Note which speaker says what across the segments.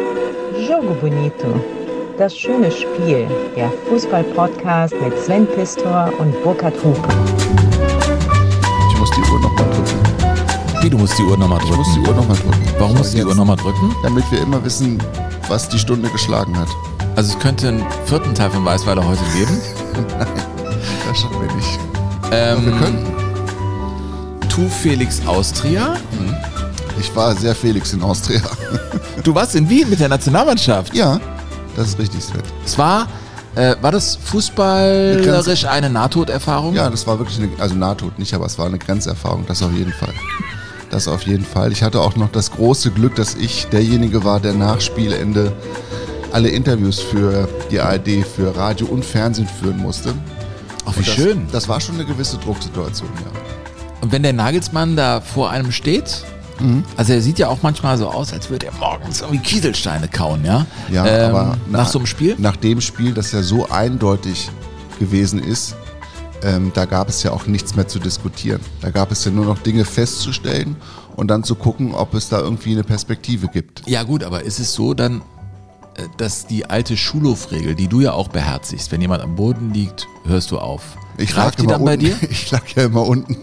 Speaker 1: Jogo Bonito. Das schöne Spiel. Der Fußball-Podcast mit Sven Pistor und Burkhard Hupe.
Speaker 2: Ich muss die Uhr nochmal drücken.
Speaker 3: Wie, du musst die Uhr nochmal
Speaker 2: Ich
Speaker 3: drücken?
Speaker 2: muss die Uhr nochmal drücken.
Speaker 3: Warum musst du die Uhr nochmal drücken?
Speaker 2: Damit wir immer wissen, was die Stunde geschlagen hat.
Speaker 3: Also es könnte einen vierten Teil von Weißweiler heute geben.
Speaker 2: Das schaffen wir nicht.
Speaker 3: Ähm,
Speaker 2: Wir könnten.
Speaker 3: Tu Felix Austria.
Speaker 2: Ich war sehr Felix in Austria.
Speaker 3: Du warst in Wien mit der Nationalmannschaft.
Speaker 2: Ja, das ist richtig, Sven.
Speaker 3: Es war, äh, war das fußballerisch eine Nahtoderfahrung?
Speaker 2: Ja, das war wirklich eine, also Nahtod nicht, aber es war eine Grenzerfahrung, das auf jeden Fall. Das auf jeden Fall. Ich hatte auch noch das große Glück, dass ich derjenige war, der nach Spielende alle Interviews für die ARD, für Radio und Fernsehen führen musste.
Speaker 3: Ach, wie
Speaker 2: das,
Speaker 3: schön.
Speaker 2: Das war schon eine gewisse Drucksituation, ja.
Speaker 3: Und wenn der Nagelsmann da vor einem steht,
Speaker 2: Mhm.
Speaker 3: also er sieht ja auch manchmal so aus, als würde er morgens irgendwie Kieselsteine kauen, ja?
Speaker 2: Ja,
Speaker 3: Ähm,
Speaker 2: aber
Speaker 3: nach so einem Spiel?
Speaker 2: Nach dem Spiel, das ja so eindeutig gewesen ist, ähm, da gab es ja auch nichts mehr zu diskutieren. Da gab es ja nur noch Dinge festzustellen und dann zu gucken, ob es da irgendwie eine Perspektive gibt.
Speaker 3: Ja gut, aber ist es so dann, äh, dass die alte Schulhofregel, die du ja auch beherzigst, wenn jemand am Boden liegt, hörst du auf.
Speaker 2: Ich
Speaker 3: Greift die
Speaker 2: immer
Speaker 3: dann bei
Speaker 2: unten.
Speaker 3: dir?
Speaker 2: Ich lag ja immer unten.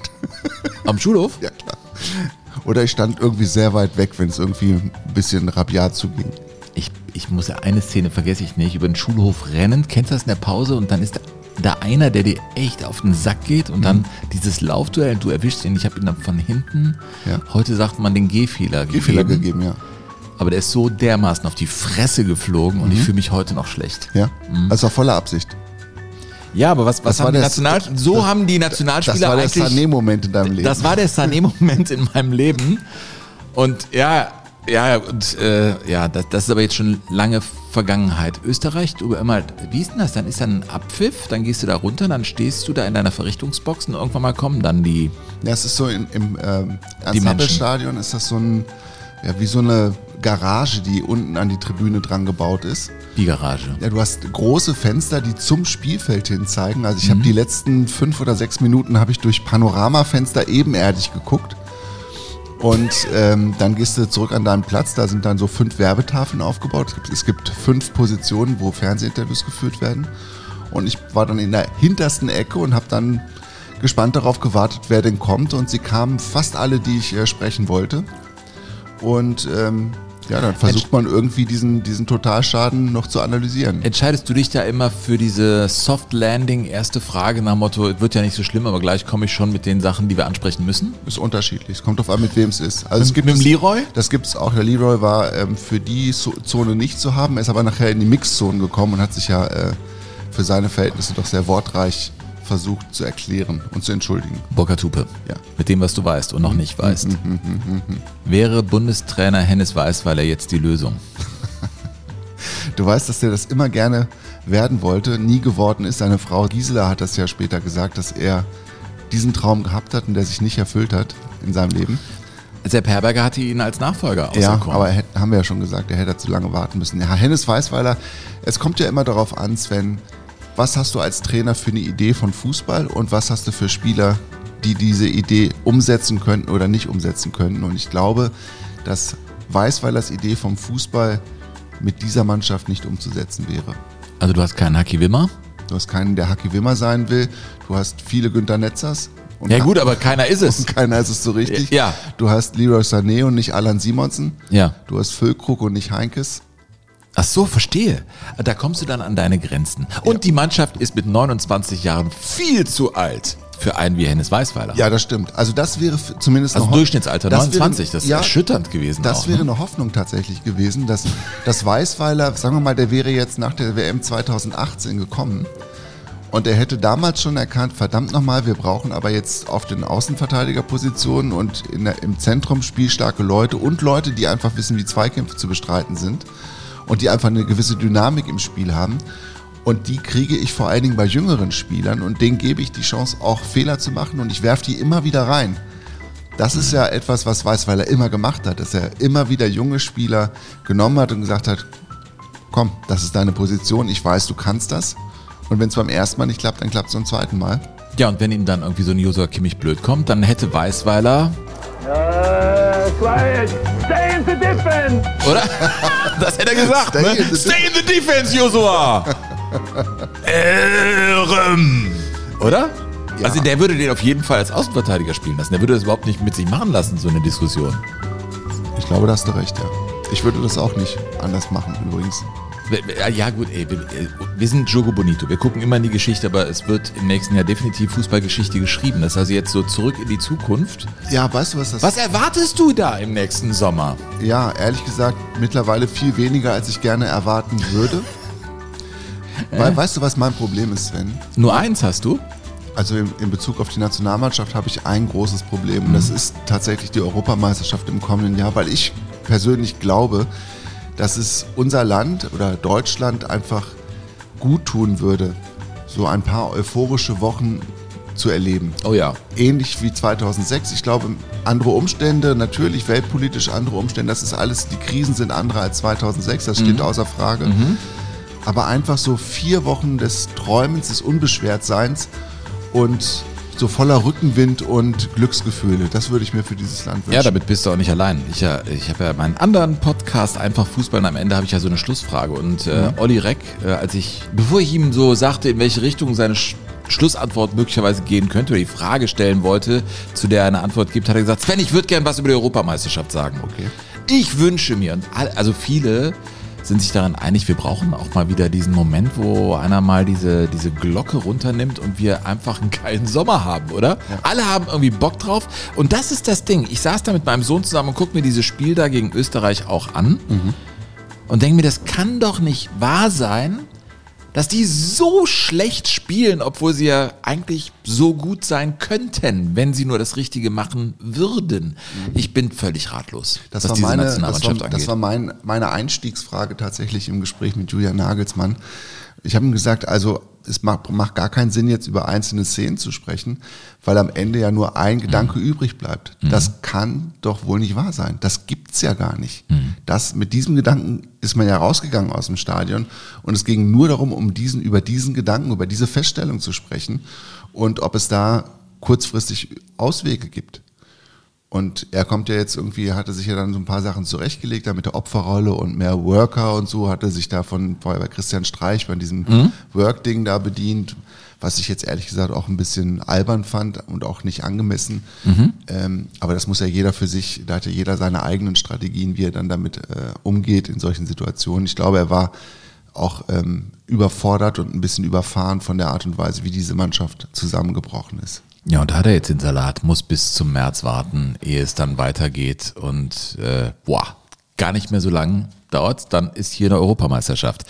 Speaker 3: Am Schulhof?
Speaker 2: Ja, klar. Oder ich stand irgendwie sehr weit weg, wenn es irgendwie ein bisschen rabiat zuging.
Speaker 3: Ich, ich muss ja eine Szene vergesse ich nicht, über den Schulhof rennen. Kennst du das in der Pause? Und dann ist da, da einer, der dir echt auf den Sack geht und
Speaker 2: Mhm.
Speaker 3: dann dieses Laufduell, du erwischst ihn, ich habe ihn dann von hinten,
Speaker 2: Ja.
Speaker 3: heute sagt man den Gehfehler
Speaker 2: Gehfehler
Speaker 3: gegeben.
Speaker 2: gegeben, ja.
Speaker 3: Aber der ist so dermaßen auf die Fresse geflogen und ich
Speaker 2: Mhm.
Speaker 3: fühle mich heute noch schlecht.
Speaker 2: Ja, also voller Absicht.
Speaker 3: Ja, aber was, was
Speaker 2: Das war
Speaker 3: haben die
Speaker 2: der-
Speaker 3: National so
Speaker 2: das-
Speaker 3: haben die
Speaker 2: Das
Speaker 3: Nationalspieler
Speaker 2: war der Sané-Moment in deinem Leben.
Speaker 3: Das war der Sané-Moment in meinem Leben. Und ja, ja, und äh, ja, das, das ist aber jetzt schon lange Vergangenheit. Österreich, du immer, wie ist denn das? Dann ist dann ein Abpfiff, dann gehst du da runter, dann stehst du da in deiner Verrichtungsbox und irgendwann mal kommen dann die.
Speaker 2: Ja, es ist so in, im ähm, Ernst-Happel-Stadion ist das so ein, ja, wie so eine Garage, die unten an die Tribüne dran gebaut ist.
Speaker 3: Die Garage.
Speaker 2: Ja, du hast große Fenster, die zum Spielfeld hin zeigen. Also ich habe die letzten fünf oder sechs Minuten habe ich durch Panoramafenster ebenerdig geguckt. Und ähm, dann gehst du zurück an deinen Platz. Da sind dann so fünf Werbetafeln aufgebaut. Es gibt, es gibt fünf Positionen, wo Fernsehinterviews geführt werden. Und ich war dann in der hintersten Ecke und habe dann gespannt darauf gewartet, wer denn kommt. Und sie kamen fast alle, die ich äh, sprechen wollte. Und ähm, ja, dann versucht man irgendwie diesen, diesen Totalschaden noch zu analysieren.
Speaker 3: Entscheidest du dich da immer für diese Soft Landing, erste Frage nach dem Motto, es wird ja nicht so schlimm, aber gleich komme ich schon mit den Sachen, die wir ansprechen müssen?
Speaker 2: Ist unterschiedlich. Es kommt drauf an, mit wem es ist. Also es
Speaker 3: Mit-
Speaker 2: gibt
Speaker 3: mit dem
Speaker 2: es-
Speaker 3: Leroy?
Speaker 2: Das gibt es auch. Der Leroy war ähm, für die Zone nicht zu haben. Er ist aber nachher in die Mixzone gekommen und hat sich ja äh, für seine Verhältnisse doch sehr wortreich versucht zu erklären und zu entschuldigen.
Speaker 3: Burkhard Hupe.
Speaker 2: Ja.
Speaker 3: Mit dem, was du weißt und noch nicht weißt. Wäre Bundestrainer Hennes Weißweiler jetzt die Lösung?
Speaker 2: Du weißt, dass er das immer gerne werden wollte, nie geworden ist. Seine Frau Gisela hat das ja später gesagt, dass er diesen Traum gehabt hat und der sich nicht erfüllt hat in seinem Leben.
Speaker 3: Sepp Herberger hatte ihn als Nachfolger
Speaker 2: Ja,
Speaker 3: auserkoren.
Speaker 2: aber er haben wir ja schon gesagt, er hätte zu lange warten müssen. Ja, Hennes Weißweiler, es kommt ja immer darauf an, Sven, was hast du als Trainer für eine Idee von Fußball und was hast du für Spieler, die diese Idee umsetzen könnten oder nicht umsetzen könnten. Und ich glaube, dass Weißweilers Idee vom Fußball mit dieser Mannschaft nicht umzusetzen wäre.
Speaker 3: also du hast keinen Haki Wimmer?
Speaker 2: Du hast keinen, der Haki Wimmer sein will. Du hast viele Günter Netzers. Und
Speaker 3: Ja gut, aber keiner ist es.
Speaker 2: keiner ist es so richtig.
Speaker 3: Ja.
Speaker 2: Du hast Leroy Sané und nicht Alan Simonsen.
Speaker 3: Ja.
Speaker 2: Du hast Füllkrug und nicht Heinkes.
Speaker 3: Ach so, verstehe. Da kommst du dann an deine Grenzen. Und die Mannschaft ist mit 29 Jahren viel zu alt für einen wie Hennes Weißweiler.
Speaker 2: Ja, das stimmt. Also das wäre zumindest
Speaker 3: Also
Speaker 2: Ho-
Speaker 3: Durchschnittsalter
Speaker 2: das
Speaker 3: 29, das ist erschütternd gewesen
Speaker 2: Das
Speaker 3: auch,
Speaker 2: wäre
Speaker 3: ne?
Speaker 2: eine Hoffnung tatsächlich gewesen, dass das Weißweiler, sagen wir mal, der wäre jetzt nach der WM 2018 gekommen und er hätte damals schon erkannt, verdammt nochmal, wir brauchen aber jetzt auf den Außenverteidigerpositionen und der, im Zentrum spielstarke Leute und Leute, die einfach wissen, wie Zweikämpfe zu bestreiten sind und die einfach eine gewisse Dynamik im Spiel haben. Und die kriege ich vor allen Dingen bei jüngeren Spielern und denen gebe ich die Chance, auch Fehler zu machen und ich werfe die immer wieder rein. Das ist ja etwas, was Weißweiler immer gemacht hat, dass er immer wieder junge Spieler genommen hat und gesagt hat, komm, das ist deine Position, ich weiß, du kannst das. Und wenn es beim ersten Mal nicht klappt, dann klappt es beim zweiten Mal.
Speaker 3: Ja, und wenn ihm dann irgendwie so ein Josua Kimmich blöd kommt, dann hätte Weißweiler
Speaker 4: quiet. Stay in the defense.
Speaker 3: Oder? Das hätte er gesagt.
Speaker 2: Stay
Speaker 3: ne?
Speaker 2: in the
Speaker 3: Stay in the defense, Joshua. Ehrem. Oder? Also der würde den auf jeden Fall als Außenverteidiger spielen lassen. Der würde das überhaupt nicht mit sich machen lassen, so eine Diskussion.
Speaker 2: Ich glaube, da hast du recht, ja. Ich würde das auch nicht anders machen, übrigens.
Speaker 3: Ja, gut, ey, wir, sind Jogo Bonito. Wir gucken immer in die Geschichte, aber es wird im nächsten Jahr definitiv Fußballgeschichte geschrieben. Das ist also jetzt so zurück in die Zukunft.
Speaker 2: Ja, weißt du, was das
Speaker 3: Was erwartest du da im nächsten Sommer?
Speaker 2: Ja, ehrlich gesagt, mittlerweile viel weniger, als ich gerne erwarten würde. Weil, weißt du, was mein Problem ist, Sven?
Speaker 3: Nur eins hast du?
Speaker 2: Also in, in Bezug auf die Nationalmannschaft habe ich ein großes Problem. Und das ist tatsächlich die Europameisterschaft im kommenden Jahr, weil ich persönlich glaube, dass es unser Land oder Deutschland einfach gut tun würde, so ein paar euphorische Wochen zu erleben.
Speaker 3: Oh ja.
Speaker 2: Ähnlich wie 2006. Ich glaube, andere Umstände, natürlich weltpolitisch andere Umstände, das ist alles, die Krisen sind andere als 2006, das steht außer Frage. Aber einfach so vier Wochen des Träumens, des Unbeschwertseins und so voller Rückenwind und Glücksgefühle, das würde ich mir für dieses Land wünschen.
Speaker 3: Ja, damit bist du auch nicht allein. Ich, ja, ich habe ja meinen anderen Podcast, einfach Fußball, und am Ende habe ich ja so eine Schlussfrage. Und äh, Olli Reck, äh, als ich, bevor ich ihm so sagte, in welche Richtung seine Sch Schlussantwort möglicherweise gehen könnte oder die Frage stellen wollte, zu der er eine Antwort gibt, hat er gesagt, Sven, ich würde gern was über die Europameisterschaft sagen.
Speaker 2: Okay.
Speaker 3: Ich wünsche mir, und all- also viele sind sich daran einig, wir brauchen auch mal wieder diesen Moment, wo einer mal diese, diese Glocke runternimmt und wir einfach einen geilen Sommer haben, oder? Alle haben irgendwie Bock drauf. Und das ist das Ding. Ich saß da mit meinem Sohn zusammen und guck mir dieses Spiel da gegen Österreich auch an und denke mir, das kann doch nicht wahr sein, dass die so schlecht spielen, obwohl sie ja eigentlich so gut sein könnten, wenn sie nur das Richtige machen würden. Ich bin völlig ratlos,
Speaker 2: Das
Speaker 3: was
Speaker 2: war,
Speaker 3: diese
Speaker 2: meine, das war,
Speaker 3: angeht.
Speaker 2: das war mein, meine Einstiegsfrage tatsächlich im Gespräch mit Julian Nagelsmann. Ich habe ihm gesagt, also es macht, macht gar keinen Sinn, jetzt über einzelne Szenen zu sprechen, weil am Ende ja nur ein Gedanke übrig bleibt. Das kann doch wohl nicht wahr sein. Das gibt's ja gar nicht. Das, mit diesem Gedanken ist man ja rausgegangen aus dem Stadion und es ging nur darum, um diesen, über diesen Gedanken, über diese Feststellung zu sprechen und ob es da kurzfristig Auswege gibt. Und er kommt ja jetzt irgendwie, hatte sich ja dann so ein paar Sachen zurechtgelegt, da mit der Opferrolle und mehr Worker und so, hatte sich da von vorher bei Christian Streich bei diesem Work-Ding da bedient, was ich jetzt ehrlich gesagt auch ein bisschen albern fand und auch nicht angemessen. Ähm, aber das muss ja jeder für sich, da hat ja jeder seine eigenen Strategien, wie er dann damit äh, umgeht in solchen Situationen. Ich glaube, er war auch ähm, überfordert und ein bisschen überfahren von der Art und Weise, wie diese Mannschaft zusammengebrochen ist.
Speaker 3: Ja, und da hat er jetzt den Salat, muss bis zum März warten, ehe es dann weitergeht. Und äh, boah, gar nicht mehr so lang dauert's, dann ist hier eine Europameisterschaft.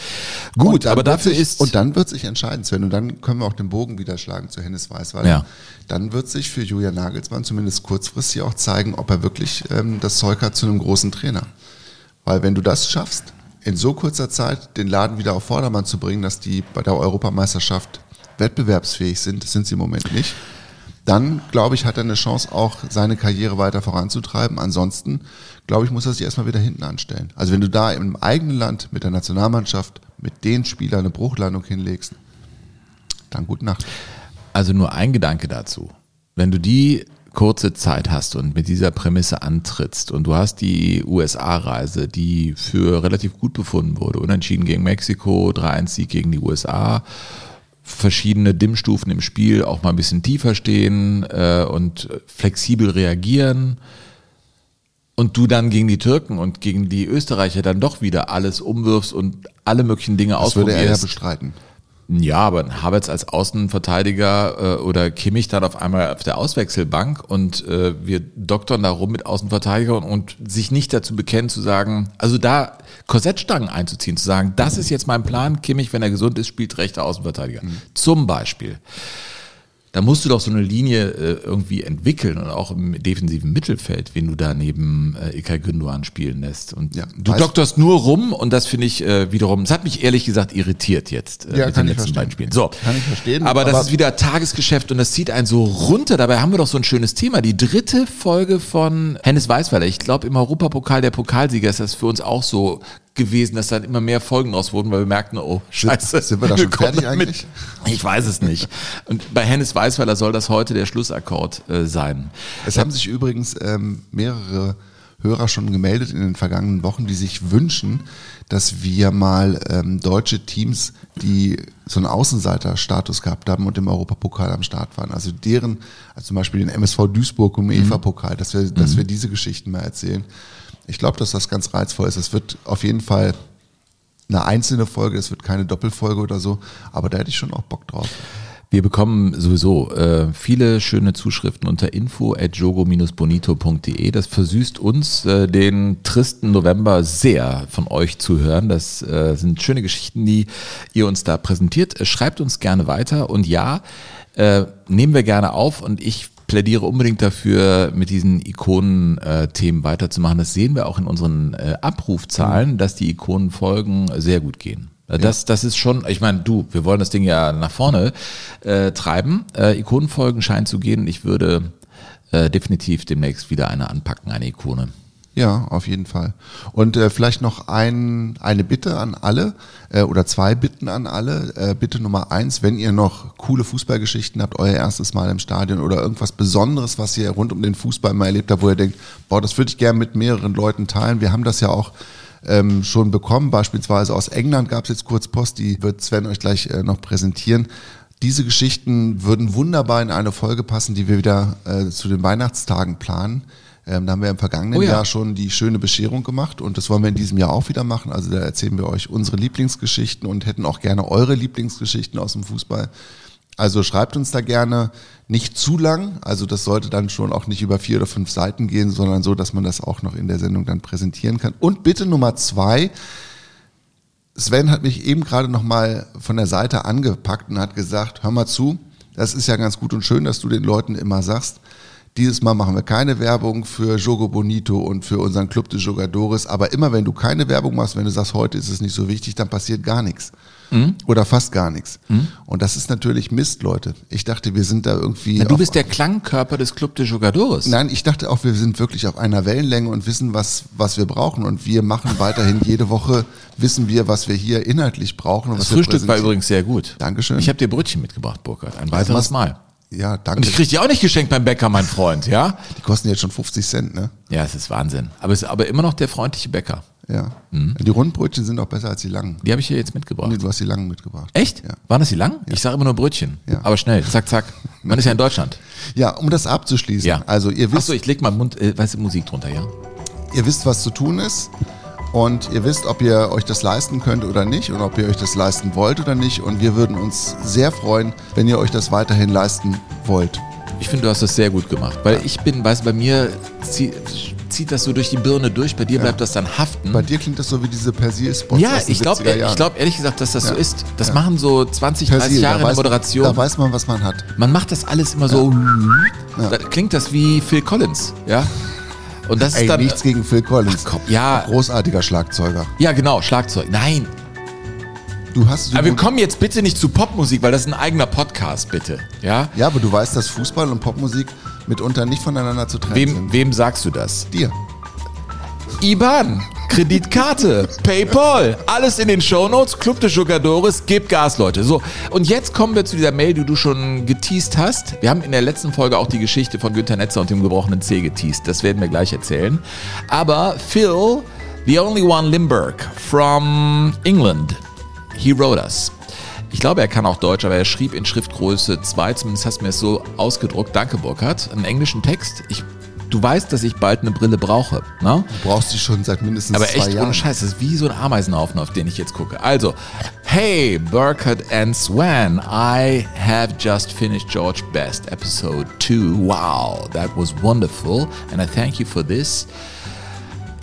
Speaker 3: Gut, aber dafür
Speaker 2: sich,
Speaker 3: ist.
Speaker 2: Und dann wird sich entscheiden, Sven. Und dann können wir auch den Bogen wieder schlagen zu Hennes Weiß, weil
Speaker 3: Ja.
Speaker 2: dann wird sich für Julian Nagelsmann zumindest kurzfristig auch zeigen, ob er wirklich ähm, das Zeug hat zu einem großen Trainer. Weil wenn du das schaffst, in so kurzer Zeit den Laden wieder auf Vordermann zu bringen, dass die bei der Europameisterschaft wettbewerbsfähig sind, das sind sie im Moment nicht, dann, glaube ich, hat er eine Chance, auch seine Karriere weiter voranzutreiben. Ansonsten, glaube ich, muss er sich erstmal wieder hinten anstellen. Also wenn du da im eigenen Land mit der Nationalmannschaft, mit den Spielern eine Bruchlandung hinlegst, dann gute Nacht.
Speaker 3: Also nur ein Gedanke dazu. Wenn du die kurze Zeit hast und mit dieser Prämisse antrittst und du hast die USA-Reise, die für relativ gut befunden wurde, unentschieden gegen Mexiko, 3-1-Sieg gegen die USA, verschiedene Dimmstufen im Spiel, auch mal ein bisschen tiefer stehen äh, und flexibel reagieren und du dann gegen die Türken und gegen die Österreicher dann doch wieder alles umwirfst und alle möglichen Dinge
Speaker 2: Das würde er ja
Speaker 3: ausprobierst.
Speaker 2: bestreiten.
Speaker 3: Ja, aber Havertz als Außenverteidiger äh, oder Kimmich dann auf einmal auf der Auswechselbank und äh, wir doktern da rum mit Außenverteidigern und, und sich nicht dazu bekennen zu sagen, also da Korsettstangen einzuziehen, zu sagen, das ist jetzt mein Plan, Kimmich, wenn er gesund ist, spielt rechter Außenverteidiger. Zum Beispiel. Da musst du doch so eine Linie äh, irgendwie entwickeln und auch im defensiven Mittelfeld, wen du da neben äh, Ilkay Gündoğan spielen lässt. Und
Speaker 2: Ja,
Speaker 3: du dokterst nur rum und das finde ich äh, wiederum, das hat mich ehrlich gesagt irritiert jetzt äh,
Speaker 2: Ja,
Speaker 3: mit den letzten
Speaker 2: verstehen.
Speaker 3: beiden Spielen. So,
Speaker 2: Kann ich verstehen,
Speaker 3: Aber das
Speaker 2: aber-
Speaker 3: ist wieder Tagesgeschäft und das zieht einen so runter. Dabei haben wir doch so ein schönes Thema. Die dritte Folge von Hennes Weißweiler. Ich glaube, im Europapokal der Pokalsieger ist das für uns auch so gewesen, dass dann immer mehr Folgen draus wurden, weil wir merkten, oh, scheiße.
Speaker 2: sind wir da schon
Speaker 3: kommen
Speaker 2: fertig eigentlich?
Speaker 3: Ich weiß es nicht. Und bei Hennes Weißweiler soll das heute der Schlussakkord äh, sein.
Speaker 2: Es haben sich übrigens ähm, mehrere Hörer schon gemeldet in den vergangenen Wochen, die sich wünschen, dass wir mal ähm, deutsche Teams, die so einen Außenseiter-Status gehabt haben und im Europapokal am Start waren, also deren, also zum Beispiel den MSV Duisburg im EFA-Pokal, dass wir, dass wir diese Geschichten mal erzählen. Ich glaube, dass das ganz reizvoll ist. Es wird auf jeden Fall eine einzelne Folge, es wird keine Doppelfolge oder so, aber da hätte ich schon auch Bock drauf.
Speaker 3: Wir bekommen sowieso äh, viele schöne Zuschriften unter info at jogo-bonito.de. Das versüßt uns äh, den tristen November sehr von euch zu hören. Das äh, sind schöne Geschichten, die ihr uns da präsentiert. Schreibt uns gerne weiter und ja, äh, nehmen wir gerne auf und ich plädiere unbedingt dafür, mit diesen Ikonen-Themen weiterzumachen. Das sehen wir auch in unseren äh, Abrufzahlen, dass die Ikonenfolgen sehr gut gehen. Äh, Das, das ist schon, ich meine, du, wir wollen das Ding ja nach vorne äh, treiben. Äh, Ikonenfolgen scheinen zu gehen. Ich würde äh, definitiv demnächst wieder eine anpacken, eine Ikone.
Speaker 2: Ja, auf jeden Fall. Und äh, vielleicht noch ein, eine Bitte an alle äh, oder zwei Bitten an alle. Äh, Bitte Nummer eins, wenn ihr noch coole Fußballgeschichten habt, euer erstes Mal im Stadion oder irgendwas Besonderes, was ihr rund um den Fußball mal erlebt habt, wo ihr denkt, boah, das würde ich gerne mit mehreren Leuten teilen. Wir haben das ja auch ähm, schon bekommen, beispielsweise aus England gab es jetzt kurz Post, die wird Sven euch gleich äh, noch präsentieren. Diese Geschichten würden wunderbar in eine Folge passen, die wir wieder äh, zu den Weihnachtstagen planen. Ähm, da haben wir im vergangenen
Speaker 3: Oh ja.
Speaker 2: Jahr schon die schöne Bescherung gemacht und das wollen wir in diesem Jahr auch wieder machen. Also da erzählen wir euch unsere Lieblingsgeschichten und hätten auch gerne eure Lieblingsgeschichten aus dem Fußball. Also schreibt uns da gerne nicht zu lang. Also das sollte dann schon auch nicht über vier oder fünf Seiten gehen, sondern so, dass man das auch noch in der Sendung dann präsentieren kann. Und bitte Nummer zwei. Sven hat mich eben gerade noch mal von der Seite angepackt und hat gesagt, hör mal zu, das ist ja ganz gut und schön, dass du den Leuten immer sagst, dieses Mal machen wir keine Werbung für Jogo Bonito und für unseren Club de Jogadores, aber immer wenn du keine Werbung machst, wenn du sagst, heute ist es nicht so wichtig, dann passiert gar nichts. Oder fast gar nichts. Und das ist natürlich Mist, Leute. Ich dachte, wir sind da irgendwie.
Speaker 3: Na, du bist der Klangkörper des Club de Jogadores.
Speaker 2: Nein, ich dachte auch, wir sind wirklich auf einer Wellenlänge und wissen, was, was wir brauchen. Und wir machen weiterhin jede Woche, wissen wir, was wir hier inhaltlich brauchen.
Speaker 3: Das
Speaker 2: was wir
Speaker 3: Frühstück war übrigens sehr gut.
Speaker 2: Dankeschön.
Speaker 3: Ich habe dir Brötchen mitgebracht, Burkhard. Ein weiteres
Speaker 2: machst-
Speaker 3: Mal.
Speaker 2: Ja,
Speaker 3: Und
Speaker 2: danke.
Speaker 3: ich krieg die auch nicht geschenkt beim Bäcker, mein Freund, ja?
Speaker 2: Die kosten jetzt schon 50 Cent, ne?
Speaker 3: Ja, es ist Wahnsinn. Aber es ist aber immer noch der freundliche Bäcker.
Speaker 2: Ja.
Speaker 3: Mhm.
Speaker 2: Die Rundbrötchen sind auch besser als die langen.
Speaker 3: Die habe ich hier jetzt mitgebracht.
Speaker 2: Nee, du hast die langen mitgebracht.
Speaker 3: Echt?
Speaker 2: Ja.
Speaker 3: Waren das die lang? Ich sage immer nur Brötchen.
Speaker 2: Ja.
Speaker 3: Aber schnell, zack, zack. Man ist ja in Deutschland.
Speaker 2: Ja, um das abzuschließen.
Speaker 3: Ja.
Speaker 2: Also ihr wisst,
Speaker 3: Achso, ich leg mal Mund, äh, weißt du, Musik drunter, ja?
Speaker 2: ihr wisst, was zu tun ist. Und ihr wisst, ob ihr euch das leisten könnt oder nicht und ob ihr euch das leisten wollt oder nicht. Und wir würden uns sehr freuen, wenn ihr euch das weiterhin leisten wollt.
Speaker 3: Ich finde, du hast das sehr gut gemacht. Weil ich bin, weißt du, bei mir zieh, zieht das so durch die Birne durch, bei dir bleibt das dann haften.
Speaker 2: Bei dir klingt das so wie diese Persil-Spots
Speaker 3: ja, ich glaube
Speaker 2: 70er Jahren.
Speaker 3: ich glaub ehrlich gesagt, dass das so
Speaker 2: Ja.
Speaker 3: ist. Das
Speaker 2: Ja.
Speaker 3: machen so 20, 30
Speaker 2: Persil,
Speaker 3: Jahre in der Moderation.
Speaker 2: Da weiß man, was man hat.
Speaker 3: Man macht das alles immer so.
Speaker 2: Ja.
Speaker 3: Da klingt das wie Phil Collins, ja? Und das
Speaker 2: Ey,
Speaker 3: ist dann.
Speaker 2: nichts gegen Phil Collins.
Speaker 3: Ach komm, ja.
Speaker 2: Großartiger Schlagzeuger.
Speaker 3: Ja, genau, Schlagzeug. Nein.
Speaker 2: Du hast
Speaker 3: Aber wir kommen jetzt bitte nicht zu Popmusik, weil das ist ein eigener Podcast, bitte. Ja?
Speaker 2: Ja, aber du weißt, dass Fußball und Popmusik mitunter nicht voneinander zu trennen
Speaker 3: Wem,
Speaker 2: sind.
Speaker 3: wem sagst du das?
Speaker 2: Dir.
Speaker 3: IBAN, Kreditkarte, PayPal, alles in den Shownotes. Club de Jogadores, gib Gas, Leute. So, und jetzt kommen wir zu dieser Mail, die du schon geteased hast. Wir haben in der letzten Folge auch die Geschichte von Günther Netzer und dem gebrochenen C geteased. Das werden wir gleich erzählen. Aber Phil, the only one Limburg from England, he wrote us. Ich glaube, er kann auch Deutsch, aber er schrieb in Schriftgröße 2, zumindest hast du mir es so ausgedruckt. Danke, Burkhard. Einen englischen Text. Ich, du weißt, dass ich bald eine Brille brauche. Ne?
Speaker 2: Du brauchst die schon seit mindestens
Speaker 3: Aber
Speaker 2: zwei
Speaker 3: echt
Speaker 2: Jahren.
Speaker 3: ohne Scheiß, das ist wie so ein Ameisenhaufen, auf den ich jetzt gucke. Also, hey, Burkhardt and Swan, I have just finished George Best, episode 2. Wow, that was wonderful, and I thank you for this.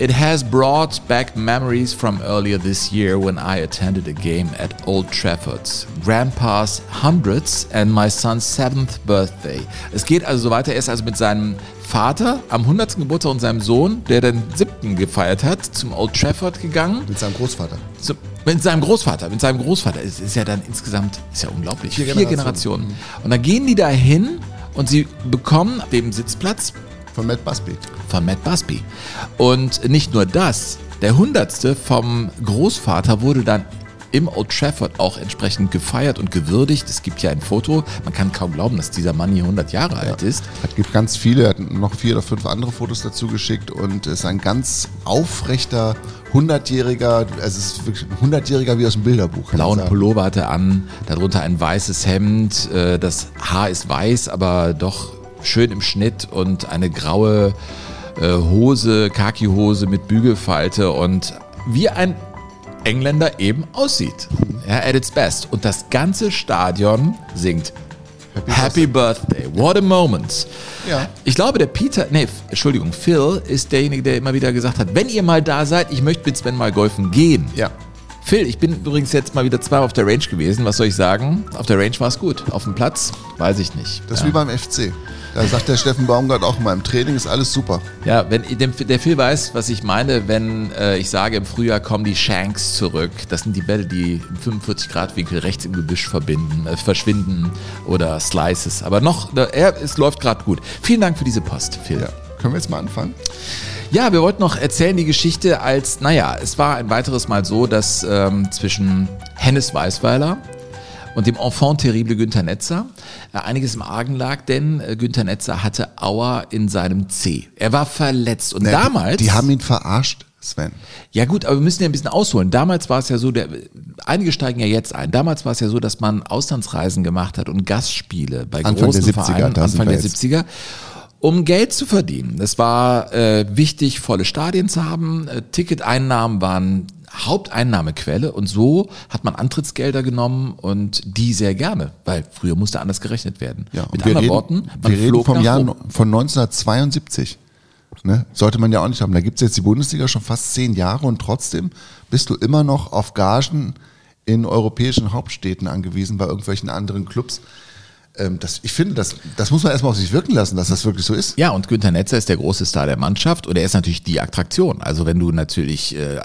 Speaker 3: It has brought back memories from earlier this year when I attended a game at Old Trafford's Grandpa's 100th and my son's 7th birthday. Es geht also so weiter. Er ist also mit seinem Vater am 100. Geburtstag und seinem Sohn, der den 7. gefeiert hat, zum Old Trafford gegangen.
Speaker 2: Mit seinem Großvater.
Speaker 3: Zum, mit seinem Großvater, mit seinem Großvater. Es ist ja dann insgesamt, ist ja unglaublich,
Speaker 2: Vier
Speaker 3: vier,
Speaker 2: Generationen.
Speaker 3: Generationen. Und dann gehen die da hin und sie bekommen den Sitzplatz
Speaker 2: Von Matt Busby.
Speaker 3: von Matt Busby. Und nicht nur das, der Hundertste vom Großvater wurde dann im Old Trafford auch entsprechend gefeiert und gewürdigt. Es gibt ja ein Foto, man kann kaum glauben, dass dieser Mann hier 100 Jahre alt ist.
Speaker 2: Es gibt ganz viele, er hat noch vier oder fünf andere Fotos dazu geschickt und ist ein ganz aufrechter, 100-jähriger, es ist wirklich ein 100-jähriger wie aus dem Bilderbuch.
Speaker 3: Blauen. Pullover hatte er an, darunter ein weißes Hemd, äh, das Haar ist weiß, aber doch schön im Schnitt und eine graue äh, Hose, Khaki-Hose mit Bügelfalte und wie ein Engländer eben aussieht. Ja, at its best. Und das ganze Stadion singt Happy, Birthday. What a moment.
Speaker 2: Ja.
Speaker 3: Ich glaube, der Peter, nee, Entschuldigung, Phil ist derjenige, der immer wieder gesagt hat, wenn ihr mal da seid, ich möchte mit Sven mal golfen gehen.
Speaker 2: Ja.
Speaker 3: Phil, ich bin übrigens jetzt mal wieder zweimal auf der Range gewesen. Was soll ich sagen? Auf der Range war es gut. Auf dem Platz weiß ich nicht.
Speaker 2: Das ist
Speaker 3: ja.
Speaker 2: wie beim FC. Da sagt der Steffen Baumgart auch immer, im Training ist alles super.
Speaker 3: Ja, wenn der Phil weiß, was ich meine, wenn äh, ich sage, im Frühjahr kommen die Shanks zurück. Das sind die Bälle, die im 45-Grad-Winkel rechts im Gebüsch verbinden, äh, verschwinden oder Slices. Aber noch, er, es läuft gerade gut. Vielen Dank für diese Post, Phil.
Speaker 2: Ja. Können wir jetzt mal anfangen?
Speaker 3: Ja, wir wollten noch erzählen die Geschichte als, naja, es war ein weiteres Mal so, dass ähm, zwischen Hennes Weißweiler und dem Enfant terrible Günther Netzer äh, einiges im Argen lag, denn äh, Günther Netzer hatte Auer in seinem C. Er war verletzt und
Speaker 2: Nee,
Speaker 3: damals...
Speaker 2: Die haben ihn verarscht, Sven.
Speaker 3: Ja gut, aber wir müssen ja ein bisschen ausholen. Damals war es ja so, der, einige steigen ja jetzt ein. Damals war es ja so, dass man Auslandsreisen gemacht hat und Gastspiele bei
Speaker 2: Anfang
Speaker 3: großen
Speaker 2: der 70er,
Speaker 3: Vereinen, Anfang der
Speaker 2: jetzt.
Speaker 3: 70er, um Geld zu verdienen. Es war äh, wichtig, volle Stadien zu haben. Äh, Ticketeinnahmen waren Haupteinnahmequelle und so hat man Antrittsgelder genommen und die sehr gerne, weil früher musste anders gerechnet werden.
Speaker 2: Ja,
Speaker 3: Mit anderen
Speaker 2: reden,
Speaker 3: Worten, man
Speaker 2: wir reden vom Jahr no- von 1972. Ne? Sollte man ja auch nicht haben. Da gibt's jetzt die Bundesliga schon fast zehn Jahre und trotzdem bist du immer noch auf Gagen in europäischen Hauptstädten angewiesen bei irgendwelchen anderen Clubs. Ähm, das, ich finde, das, das muss man erstmal auf sich wirken lassen, dass das wirklich so ist.
Speaker 3: Ja, und Günther Netzer ist der große Star der Mannschaft und er ist natürlich die Attraktion. Also wenn du natürlich äh,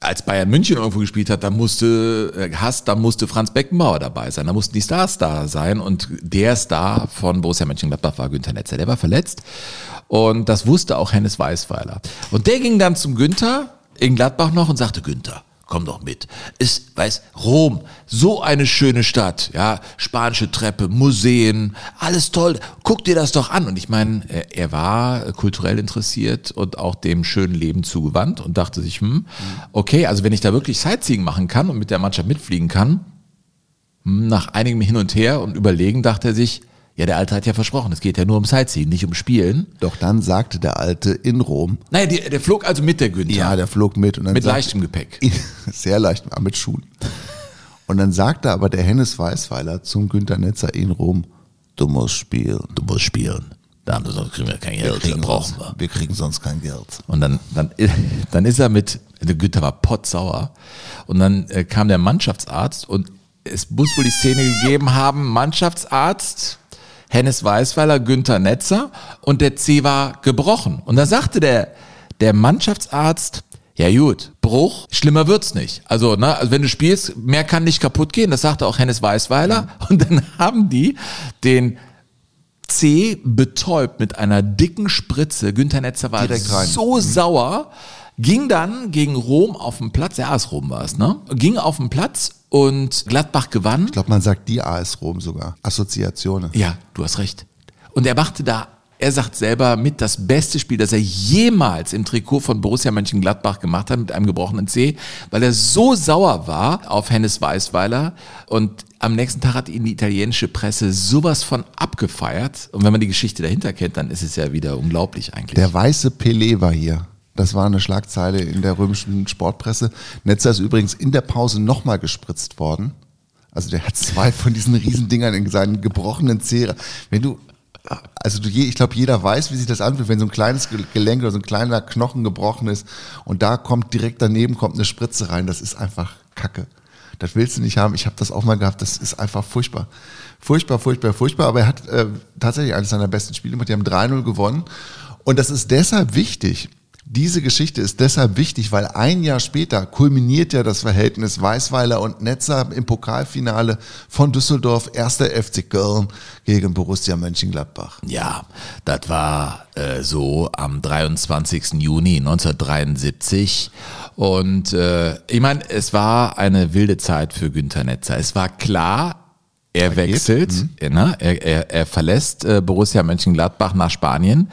Speaker 3: als Bayern München irgendwo gespielt hat, dann musste äh, hast, dann musste Franz Beckenbauer dabei sein, da mussten die Stars da sein und der Star von Borussia Mönchengladbach war Günther Netzer. Der war verletzt und das wusste auch Hennes Weißweiler. Und der ging dann zum Günther in Gladbach noch und sagte, Günther, komm doch mit. Ist, weiß, Rom, so eine schöne Stadt, ja, spanische Treppe, Museen, alles toll. Guck dir das doch an. Und ich meine, er, war kulturell interessiert und auch dem schönen Leben zugewandt und dachte sich, hm, okay, also wenn ich da wirklich Sightseeing machen kann und mit der Mannschaft mitfliegen kann, hm, nach einigem Hin und Her und Überlegen dachte er sich, ja, der Alte hat ja versprochen, es geht ja nur um Sightseeing, nicht um Spielen.
Speaker 2: Doch dann sagte der Alte in Rom,
Speaker 3: Naja, die, der flog also mit der Günther.
Speaker 2: ja, der flog mit. Und dann
Speaker 3: mit
Speaker 2: sagte-
Speaker 3: leichtem Gepäck.
Speaker 2: Sehr leicht, ah, mit Schuhen. Und dann sagte aber der Hennes Weißweiler zum Günter Netzer in Rom, du musst spielen.
Speaker 3: Du musst spielen. Da sonst kriegen wir kein Geld, dann brauchen wir.
Speaker 2: wir kriegen sonst kein Geld.
Speaker 3: Und dann, dann, dann ist er mit, der Günther war pottsauer. Und dann äh, kam der Mannschaftsarzt und es muss wohl die Szene gegeben haben, Mannschaftsarzt, Hennes Weißweiler, Günther Netzer und der C war gebrochen. Und da sagte der, der Mannschaftsarzt, ja gut, Bruch, schlimmer wird's nicht. Also, ne, also wenn du spielst, mehr kann nicht kaputt gehen, das sagte auch Hennes Weißweiler. Und dann haben die den C betäubt mit einer dicken Spritze. Günther Netzer war so sauer, ging dann gegen Rom auf den Platz, ja, AS Rom war es, ne? Ging auf den Platz und Gladbach gewann.
Speaker 2: Ich glaube, man sagt die AS Rom sogar. Assoziationen.
Speaker 3: Ja, du hast recht. Und er machte da, er sagt selber, mit das beste Spiel, das er jemals im Trikot von Borussia Mönchengladbach gemacht hat, mit einem gebrochenen C, weil er so sauer war auf Hennes Weißweiler und am nächsten Tag hat ihn die italienische Presse sowas von abgefeiert. Und wenn man die Geschichte dahinter kennt, dann ist es ja wieder unglaublich eigentlich.
Speaker 2: Der weiße Pelé war hier. Das war eine Schlagzeile in der römischen Sportpresse. Netzer ist übrigens in der Pause nochmal gespritzt worden. Also der hat zwei von diesen Riesendingern in seinen gebrochenen Zähre. Wenn du, also du, ich glaube, jeder weiß, wie sich das anfühlt, wenn so ein kleines Ge- Gelenk oder so ein kleiner Knochen gebrochen ist und da kommt direkt daneben kommt eine Spritze rein. Das ist einfach Kacke. Das willst du nicht haben. Ich habe das auch mal gehabt. Das ist einfach furchtbar. Furchtbar, furchtbar, furchtbar. Aber er hat äh, tatsächlich eines seiner besten Spiele gemacht. Die haben 3-0 gewonnen. Und das ist deshalb wichtig. Diese Geschichte ist deshalb wichtig, weil ein Jahr später kulminiert ja das Verhältnis Weißweiler und Netzer im Pokalfinale von Düsseldorf, erster FC Köln gegen Borussia Mönchengladbach.
Speaker 3: Ja, das war äh, so am 23. Juni 1973 Und äh, ich meine, es war eine wilde Zeit für Günther Netzer. Es war klar, er
Speaker 2: geht.
Speaker 3: wechselt, ne? er, er, er verlässt äh, Borussia Mönchengladbach nach Spanien.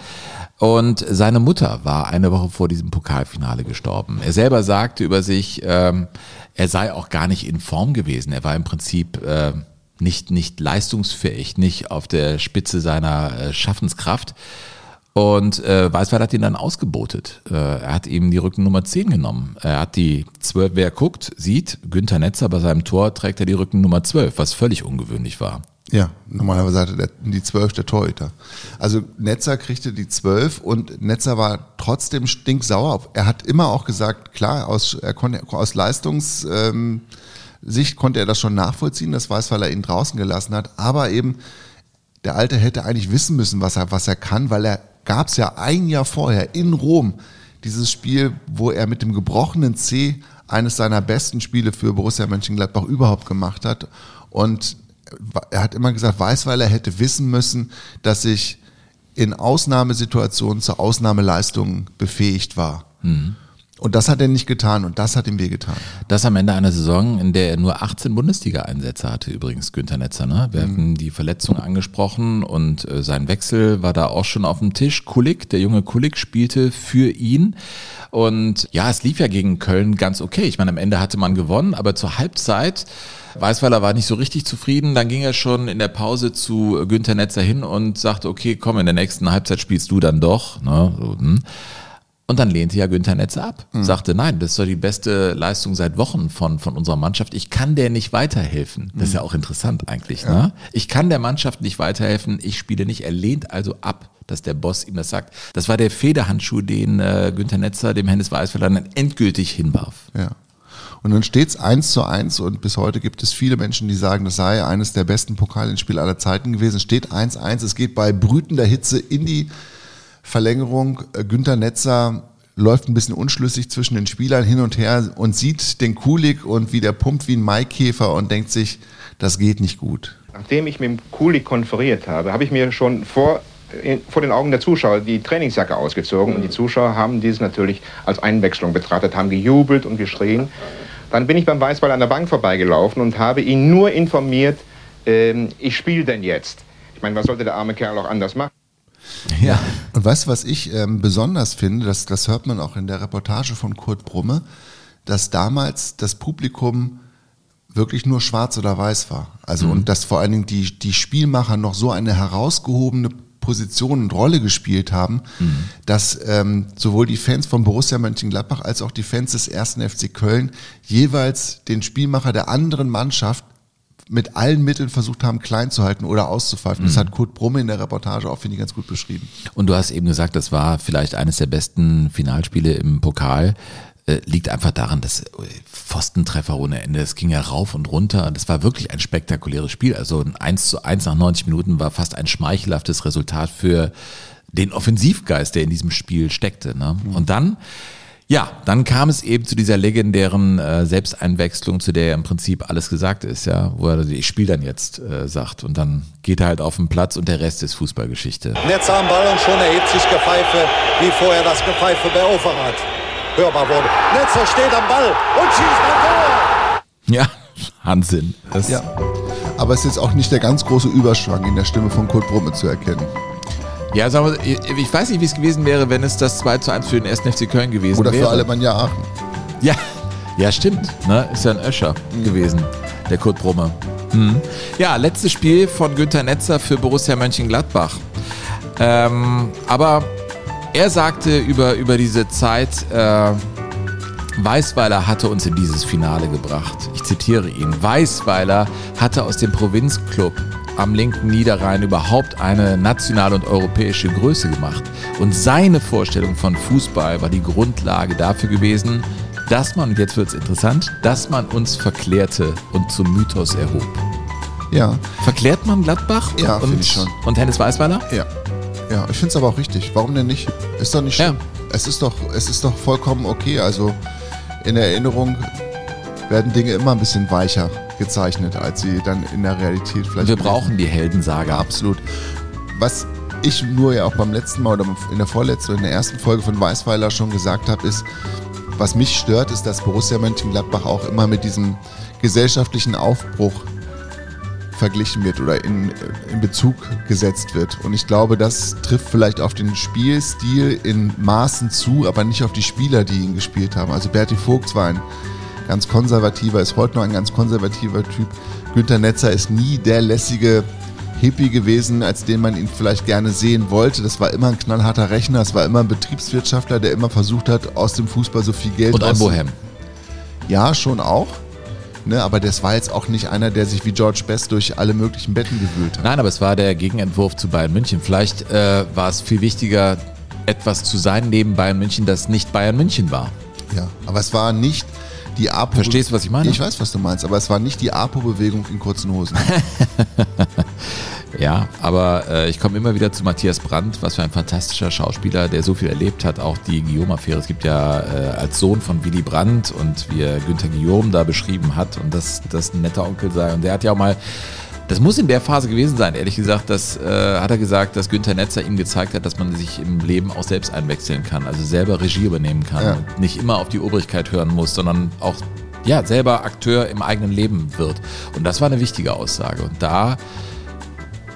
Speaker 3: Und seine Mutter war eine Woche vor diesem Pokalfinale gestorben. Er selber sagte über sich, ähm, er sei auch gar nicht in Form gewesen. Er war im Prinzip äh, nicht, nicht leistungsfähig, nicht auf der Spitze seiner äh, Schaffenskraft. Und äh, Weißweiler hat ihn dann ausgebotet. Äh, er hat ihm die Rückennummer 10 genommen. Er hat die 12, wer guckt, sieht, Günther Netzer bei seinem Tor trägt er die Rückennummer 12, was völlig ungewöhnlich war.
Speaker 2: Ja, normalerweise hatte der, die 12 der Torhüter. Also Netzer kriegte die 12 und Netzer war trotzdem stinksauer. Er hat immer auch gesagt, klar, aus, er konnte, aus Leistungs... Ähm, konnte er das schon nachvollziehen, das weiß, weil er ihn draußen gelassen hat, aber eben der Alte hätte eigentlich wissen müssen, was er, was er kann, weil er gab es ja ein Jahr vorher in Rom dieses Spiel, wo er mit dem gebrochenen C eines seiner besten Spiele für Borussia Mönchengladbach überhaupt gemacht hat. Und er hat immer gesagt, Weißweiler hätte wissen müssen, dass ich in Ausnahmesituationen zur Ausnahmeleistung befähigt war. Und das hat er nicht getan und das hat ihm wehgetan.
Speaker 3: Das am Ende einer Saison, in der er nur 18 Bundesliga-Einsätze hatte, übrigens Günther Netzer. Ne? Wir hatten die Verletzung angesprochen und äh, sein Wechsel war da auch schon auf dem Tisch. Kulik, der junge Kulik, spielte für ihn. Und ja, es lief ja gegen Köln ganz okay. Ich meine, am Ende hatte man gewonnen, aber zur Halbzeit Weißweiler war nicht so richtig zufrieden. Dann ging er schon in der Pause zu Günther Netzer hin und sagte, okay, komm, in der nächsten Halbzeit spielst du dann doch. Ne? So, hm. Und dann lehnte ja Günther Netzer ab. Sagte, nein, das ist doch die beste Leistung seit Wochen von, von unserer Mannschaft. Ich kann der nicht weiterhelfen. Das ist ja auch interessant eigentlich. Ne? Ich kann der Mannschaft nicht weiterhelfen. Ich spiele nicht. Er lehnt also ab, dass der Boss ihm das sagt. Das war der Federhandschuh, den äh, Günther Netzer dem Hennes Weißweiler dann endgültig hinwarf.
Speaker 2: Ja. Und dann steht's eins zu eins und bis heute gibt es viele Menschen, die sagen, das sei eines der besten Pokalendspiele aller Zeiten gewesen. Es steht 1-1, es geht bei brütender Hitze in die Verlängerung. Äh, Günther Netzer läuft ein bisschen unschlüssig zwischen den Spielern hin und her und sieht den Kulik und wie der pumpt wie ein Maikäfer und denkt sich, das geht nicht gut.
Speaker 5: Nachdem ich mit dem Kulik konferiert habe, habe ich mir schon vor, in, vor den Augen der Zuschauer die Trainingsjacke ausgezogen und die Zuschauer haben dieses natürlich als Einwechslung betrachtet, haben gejubelt und geschrien. Dann bin ich beim Weißball an der Bank vorbeigelaufen und habe ihn nur informiert, ähm, ich spiele denn jetzt. Ich meine, was sollte der arme Kerl auch anders machen?
Speaker 3: Ja.
Speaker 2: Und weißt du, was ich ähm, besonders finde, das, das hört man auch in der Reportage von Kurt Brumme, dass damals das Publikum wirklich nur schwarz oder weiß war. Also und dass vor allen Dingen die, die Spielmacher noch so eine herausgehobene Position und Rolle gespielt haben, dass ähm, sowohl die Fans von Borussia Mönchengladbach als auch die Fans des ersten FC Köln jeweils den Spielmacher der anderen Mannschaft mit allen Mitteln versucht haben, klein zu halten oder auszupfeifen. Das hat Kurt Brumme in der Reportage auch, finde ich, ganz gut beschrieben.
Speaker 3: Und du hast eben gesagt, das war vielleicht eines der besten Finalspiele im Pokal. Äh, liegt einfach daran, dass äh, Pfostentreffer ohne Ende, es ging ja rauf und runter. Das war wirklich ein spektakuläres Spiel. Also ein 1 zu 1 nach 90 Minuten war fast ein schmeichelhaftes Resultat für den Offensivgeist, der in diesem Spiel steckte. Ne? Und dann, ja, dann kam es eben zu dieser legendären äh, Selbsteinwechslung, zu der ja im Prinzip alles gesagt ist, ja, wo er, ich spiele dann jetzt, äh, sagt. Und dann geht er halt auf den Platz und der Rest ist Fußballgeschichte.
Speaker 6: Netzer am Ball und schon erhebt sich Gepfeife, wie vorher das Gepfeife bei Overath hörbar wurde. Netzer steht am Ball und schießt ein Tor.
Speaker 3: Ja, Wahnsinn. Das,
Speaker 2: Ja. Aber es ist auch nicht der ganz große Überschwang in der Stimme von Kurt Brumme zu erkennen.
Speaker 3: Ja, sagen wir, ich weiß nicht, wie es gewesen wäre, wenn es das 2 zu 1 für den 1. FC Köln gewesen
Speaker 2: Oder
Speaker 3: wäre.
Speaker 2: für Alemannia Aachen.
Speaker 3: Ja, ja, stimmt. Ne? Ist ja ein Öscher gewesen, der Kurt Brumme. Mhm. Ja, letztes Spiel von Günther Netzer für Borussia Mönchengladbach. Ähm, aber er sagte über, über diese Zeit, äh, Weißweiler hatte uns in dieses Finale gebracht. Ich zitiere ihn. Weißweiler hatte aus dem Provinzclub am linken Niederrhein überhaupt eine nationale und europäische Größe gemacht. Und seine Vorstellung von Fußball war die Grundlage dafür gewesen, dass man, und jetzt wird es interessant, dass man uns verklärte und zum Mythos erhob.
Speaker 2: Ja,
Speaker 3: Verklärt man Gladbach
Speaker 2: Ja,
Speaker 3: und,
Speaker 2: finde ich schon.
Speaker 3: und Hennes Weißweiler?
Speaker 2: ja. Ja, ich finde es aber auch richtig. Warum denn nicht? Ist doch nicht
Speaker 3: Ja.
Speaker 2: schlimm. Es ist doch, es ist doch vollkommen okay. Also in Erinnerung werden Dinge immer ein bisschen weicher gezeichnet, als sie dann in der Realität vielleicht
Speaker 3: Wir brauchen die Heldensaga.
Speaker 2: Ja, absolut. Was ich nur ja auch beim letzten Mal oder in der vorletzten oder in der ersten Folge von Weißweiler schon gesagt habe, ist, was mich stört, ist, dass Borussia Mönchengladbach auch immer mit diesem gesellschaftlichen Aufbruch verglichen wird oder in, in Bezug gesetzt wird. Und ich glaube, das trifft vielleicht auf den Spielstil in Maßen zu, aber nicht auf die Spieler, die ihn gespielt haben. Also Berti Vogt war ein ganz konservativer, ist heute noch ein ganz konservativer Typ. Günter Netzer ist nie der lässige Hippie gewesen, als den man ihn vielleicht gerne sehen wollte. Das war immer ein knallharter Rechner, es war immer ein Betriebswirtschaftler, der immer versucht hat, aus dem Fußball so viel Geld
Speaker 3: Und ein Bohem.
Speaker 2: Ja, schon auch. Ne, aber das war jetzt auch nicht einer, der sich wie George Best durch alle möglichen Betten gewühlt hat.
Speaker 3: Nein, aber es war der Gegenentwurf zu Bayern München. Vielleicht äh, war es viel wichtiger, etwas zu sein neben Bayern München, das nicht Bayern München war.
Speaker 2: Ja, aber es war nicht die APO.
Speaker 3: Verstehst du, was ich meine?
Speaker 2: Ich weiß, was du meinst, aber es war nicht die APO-Bewegung in kurzen Hosen.
Speaker 3: Ja, aber äh, ich komme immer wieder zu Matthias Brandt, was für ein fantastischer Schauspieler, der so viel erlebt hat. Auch die Guillaume-Affäre. Es gibt ja äh, als Sohn von Willy Brandt und wie er Günther Guillaume da beschrieben hat und dass das ein netter Onkel sei. Und der hat ja auch mal, das muss in der Phase gewesen sein, ehrlich gesagt, das äh, hat er gesagt, dass Günther Netzer ihm gezeigt hat, dass man sich im Leben auch selbst einwechseln kann, also selber Regie übernehmen kann
Speaker 2: Ja.
Speaker 3: und nicht immer auf die Obrigkeit hören muss, sondern auch ja, selber Akteur im eigenen Leben wird. Und das war eine wichtige Aussage. Und da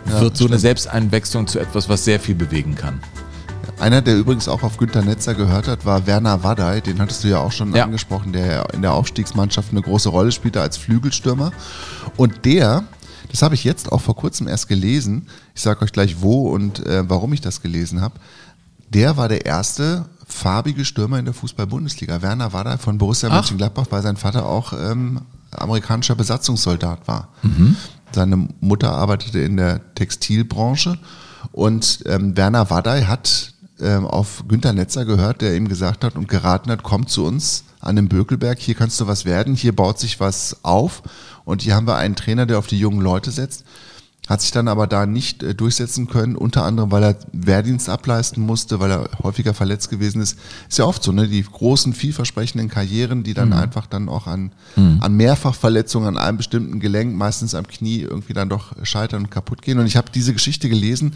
Speaker 3: wird so eine Selbsteinwechslung zu etwas, was sehr viel bewegen kann.
Speaker 2: Einer, der übrigens auch auf Günter Netzer gehört hat, war Werner Waddey. Den hattest du ja auch schon
Speaker 3: Ja.
Speaker 2: angesprochen, der in der Aufstiegsmannschaft eine große Rolle spielte als Flügelstürmer. Und der, das habe ich jetzt auch vor kurzem erst gelesen, ich sage euch gleich wo und äh, warum ich das gelesen habe, der war der erste farbige Stürmer in der Fußball-Bundesliga. Werner Waddey von Borussia
Speaker 3: Ach.
Speaker 2: Mönchengladbach, weil sein Vater auch ähm, amerikanischer Besatzungssoldat war. Seine Mutter arbeitete in der Textilbranche und ähm, Werner Waddey hat ähm, auf Günter Netzer gehört, der ihm gesagt hat und geraten hat, komm zu uns an den Bökelberg, hier kannst du was werden, hier baut sich was auf und hier haben wir einen Trainer, der auf die jungen Leute setzt. Hat sich dann aber da nicht äh, durchsetzen können, unter anderem, weil er Wehrdienst ableisten musste, weil er häufiger verletzt gewesen ist. Ist ja oft so, ne? Die großen, vielversprechenden Karrieren, die dann einfach dann auch an, an Mehrfachverletzungen an einem bestimmten Gelenk, meistens am Knie, irgendwie dann doch scheitern und kaputt gehen. Und ich habe diese Geschichte gelesen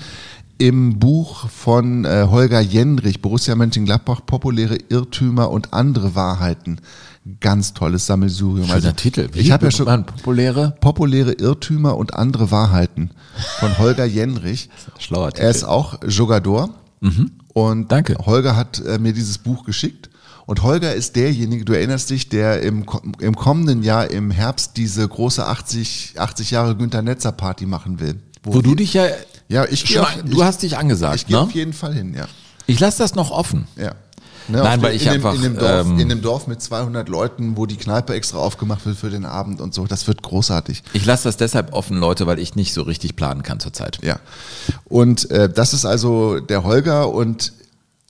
Speaker 2: im Buch von äh, Holger Jendrich, Borussia Mönchengladbach, populäre Irrtümer und andere Wahrheiten. Ganz tolles Sammelsurium.
Speaker 3: Schöner Titel.
Speaker 2: ich habe ja schon
Speaker 3: man populäre.
Speaker 2: populäre Irrtümer und andere Wahrheiten von Holger Jenrich.
Speaker 3: Schlauer Titel.
Speaker 2: Er ist auch Jogador. Und
Speaker 3: Danke.
Speaker 2: Holger hat äh, mir dieses Buch geschickt. Und Holger ist derjenige, du erinnerst dich, der im, im kommenden Jahr im Herbst diese große 80, 80 Jahre Günter Netzer Party machen will.
Speaker 3: Wo du dich ja,
Speaker 2: Ja, ich gehe
Speaker 3: schon,
Speaker 2: auf,
Speaker 3: du
Speaker 2: ich,
Speaker 3: hast dich angesagt,
Speaker 2: ich gehe
Speaker 3: ne?
Speaker 2: auf jeden Fall hin, ja.
Speaker 3: Ich lasse das noch offen.
Speaker 2: Ja. Ne,
Speaker 3: Nein, weil ich
Speaker 2: in
Speaker 3: einfach,
Speaker 2: Dem, in, dem Dorf,
Speaker 3: ähm,
Speaker 2: in dem Dorf mit 200 Leuten, wo die Kneipe extra aufgemacht wird für den Abend und so. Das wird großartig.
Speaker 3: Ich lasse das deshalb offen, Leute, weil ich nicht so richtig planen kann zurzeit.
Speaker 2: Ja. Und äh, das ist also der Holger und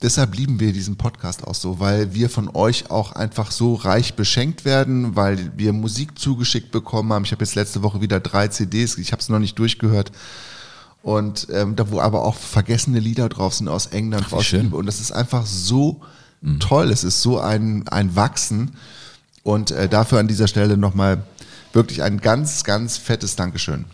Speaker 2: deshalb lieben wir diesen Podcast auch so, weil wir von euch auch einfach so reich beschenkt werden, weil wir Musik zugeschickt bekommen haben. Ich habe jetzt letzte Woche wieder drei CDs, ich habe es noch nicht durchgehört. Und ähm, da wo aber auch vergessene Lieder drauf sind aus England,
Speaker 3: wie
Speaker 2: aus. Liebe. Und das ist einfach so toll. Es ist so ein, ein Wachsen. Und äh, dafür an dieser Stelle nochmal wirklich ein ganz, ganz fettes Dankeschön.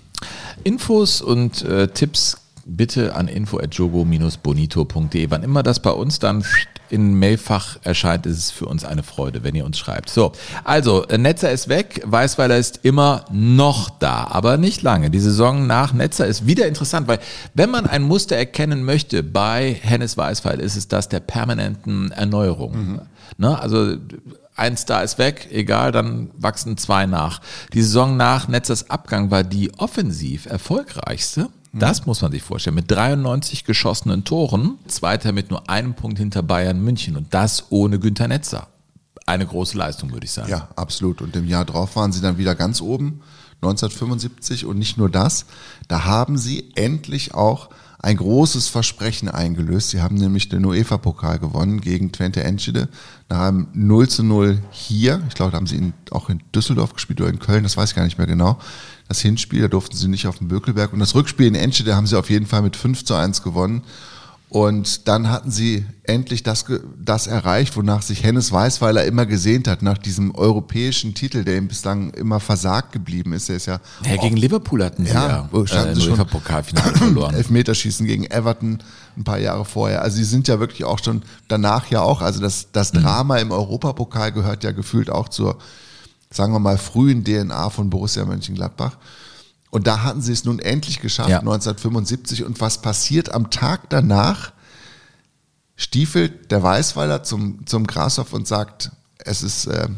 Speaker 3: Infos und äh, Tipps bitte an info.jogo-bonito.de. Wann immer das bei uns dann in Mailfach erscheint, ist es für uns eine Freude, wenn ihr uns schreibt. So, also äh, Netzer ist weg, Weißweiler ist immer noch da, aber nicht lange. Die Saison nach Netzer ist wieder interessant, weil wenn man ein Muster erkennen möchte bei Hennes Weißweil, ist es das der permanenten Erneuerung. Ne? Also ein Star ist weg, egal, dann wachsen zwei nach. Die Saison nach Netzers Abgang war die offensiv erfolgreichste. Das muss man sich vorstellen. Mit 93 geschossenen Toren, zweiter mit nur einem Punkt hinter Bayern München und das ohne Günther Netzer. Eine große Leistung, würde ich sagen.
Speaker 2: Ja, absolut. Und im Jahr drauf waren sie dann wieder ganz oben, 1975. Und nicht nur das, da haben sie endlich auch ein großes Versprechen eingelöst. Sie haben nämlich den UEFA-Pokal gewonnen gegen Twente Enschede nach einem 0 zu 0 hier. Ich glaube, da haben sie in, auch in Düsseldorf gespielt oder in Köln, das weiß ich gar nicht mehr genau. Das Hinspiel, da durften sie nicht auf dem Bökelberg. Und das Rückspiel in Enschede haben sie auf jeden Fall mit 5 zu 1 gewonnen. Und dann hatten sie endlich das, das erreicht, wonach sich Hennes Weißweiler immer gesehnt hat, nach diesem europäischen Titel, der ihm bislang immer versagt geblieben ist. Er ist ja,
Speaker 3: Ja, gegen Liverpool hatten sie
Speaker 2: Ja,
Speaker 3: ja, äh,
Speaker 2: sie schon?
Speaker 3: UEFA-Pokalfinale verloren.
Speaker 2: Elfmeterschießen gegen Everton ein paar Jahre vorher. Also sie sind ja wirklich auch schon danach ja auch, also das, das
Speaker 3: Mhm.
Speaker 2: Drama im Europapokal gehört ja gefühlt auch zur, sagen wir mal, frühen DNA von Borussia Mönchengladbach. Und da hatten sie es nun endlich geschafft,
Speaker 3: Ja.
Speaker 2: 1975. Und was passiert am Tag danach? Stiefelt der Weißweiler zum, zum Grashoff und sagt, es ist äh,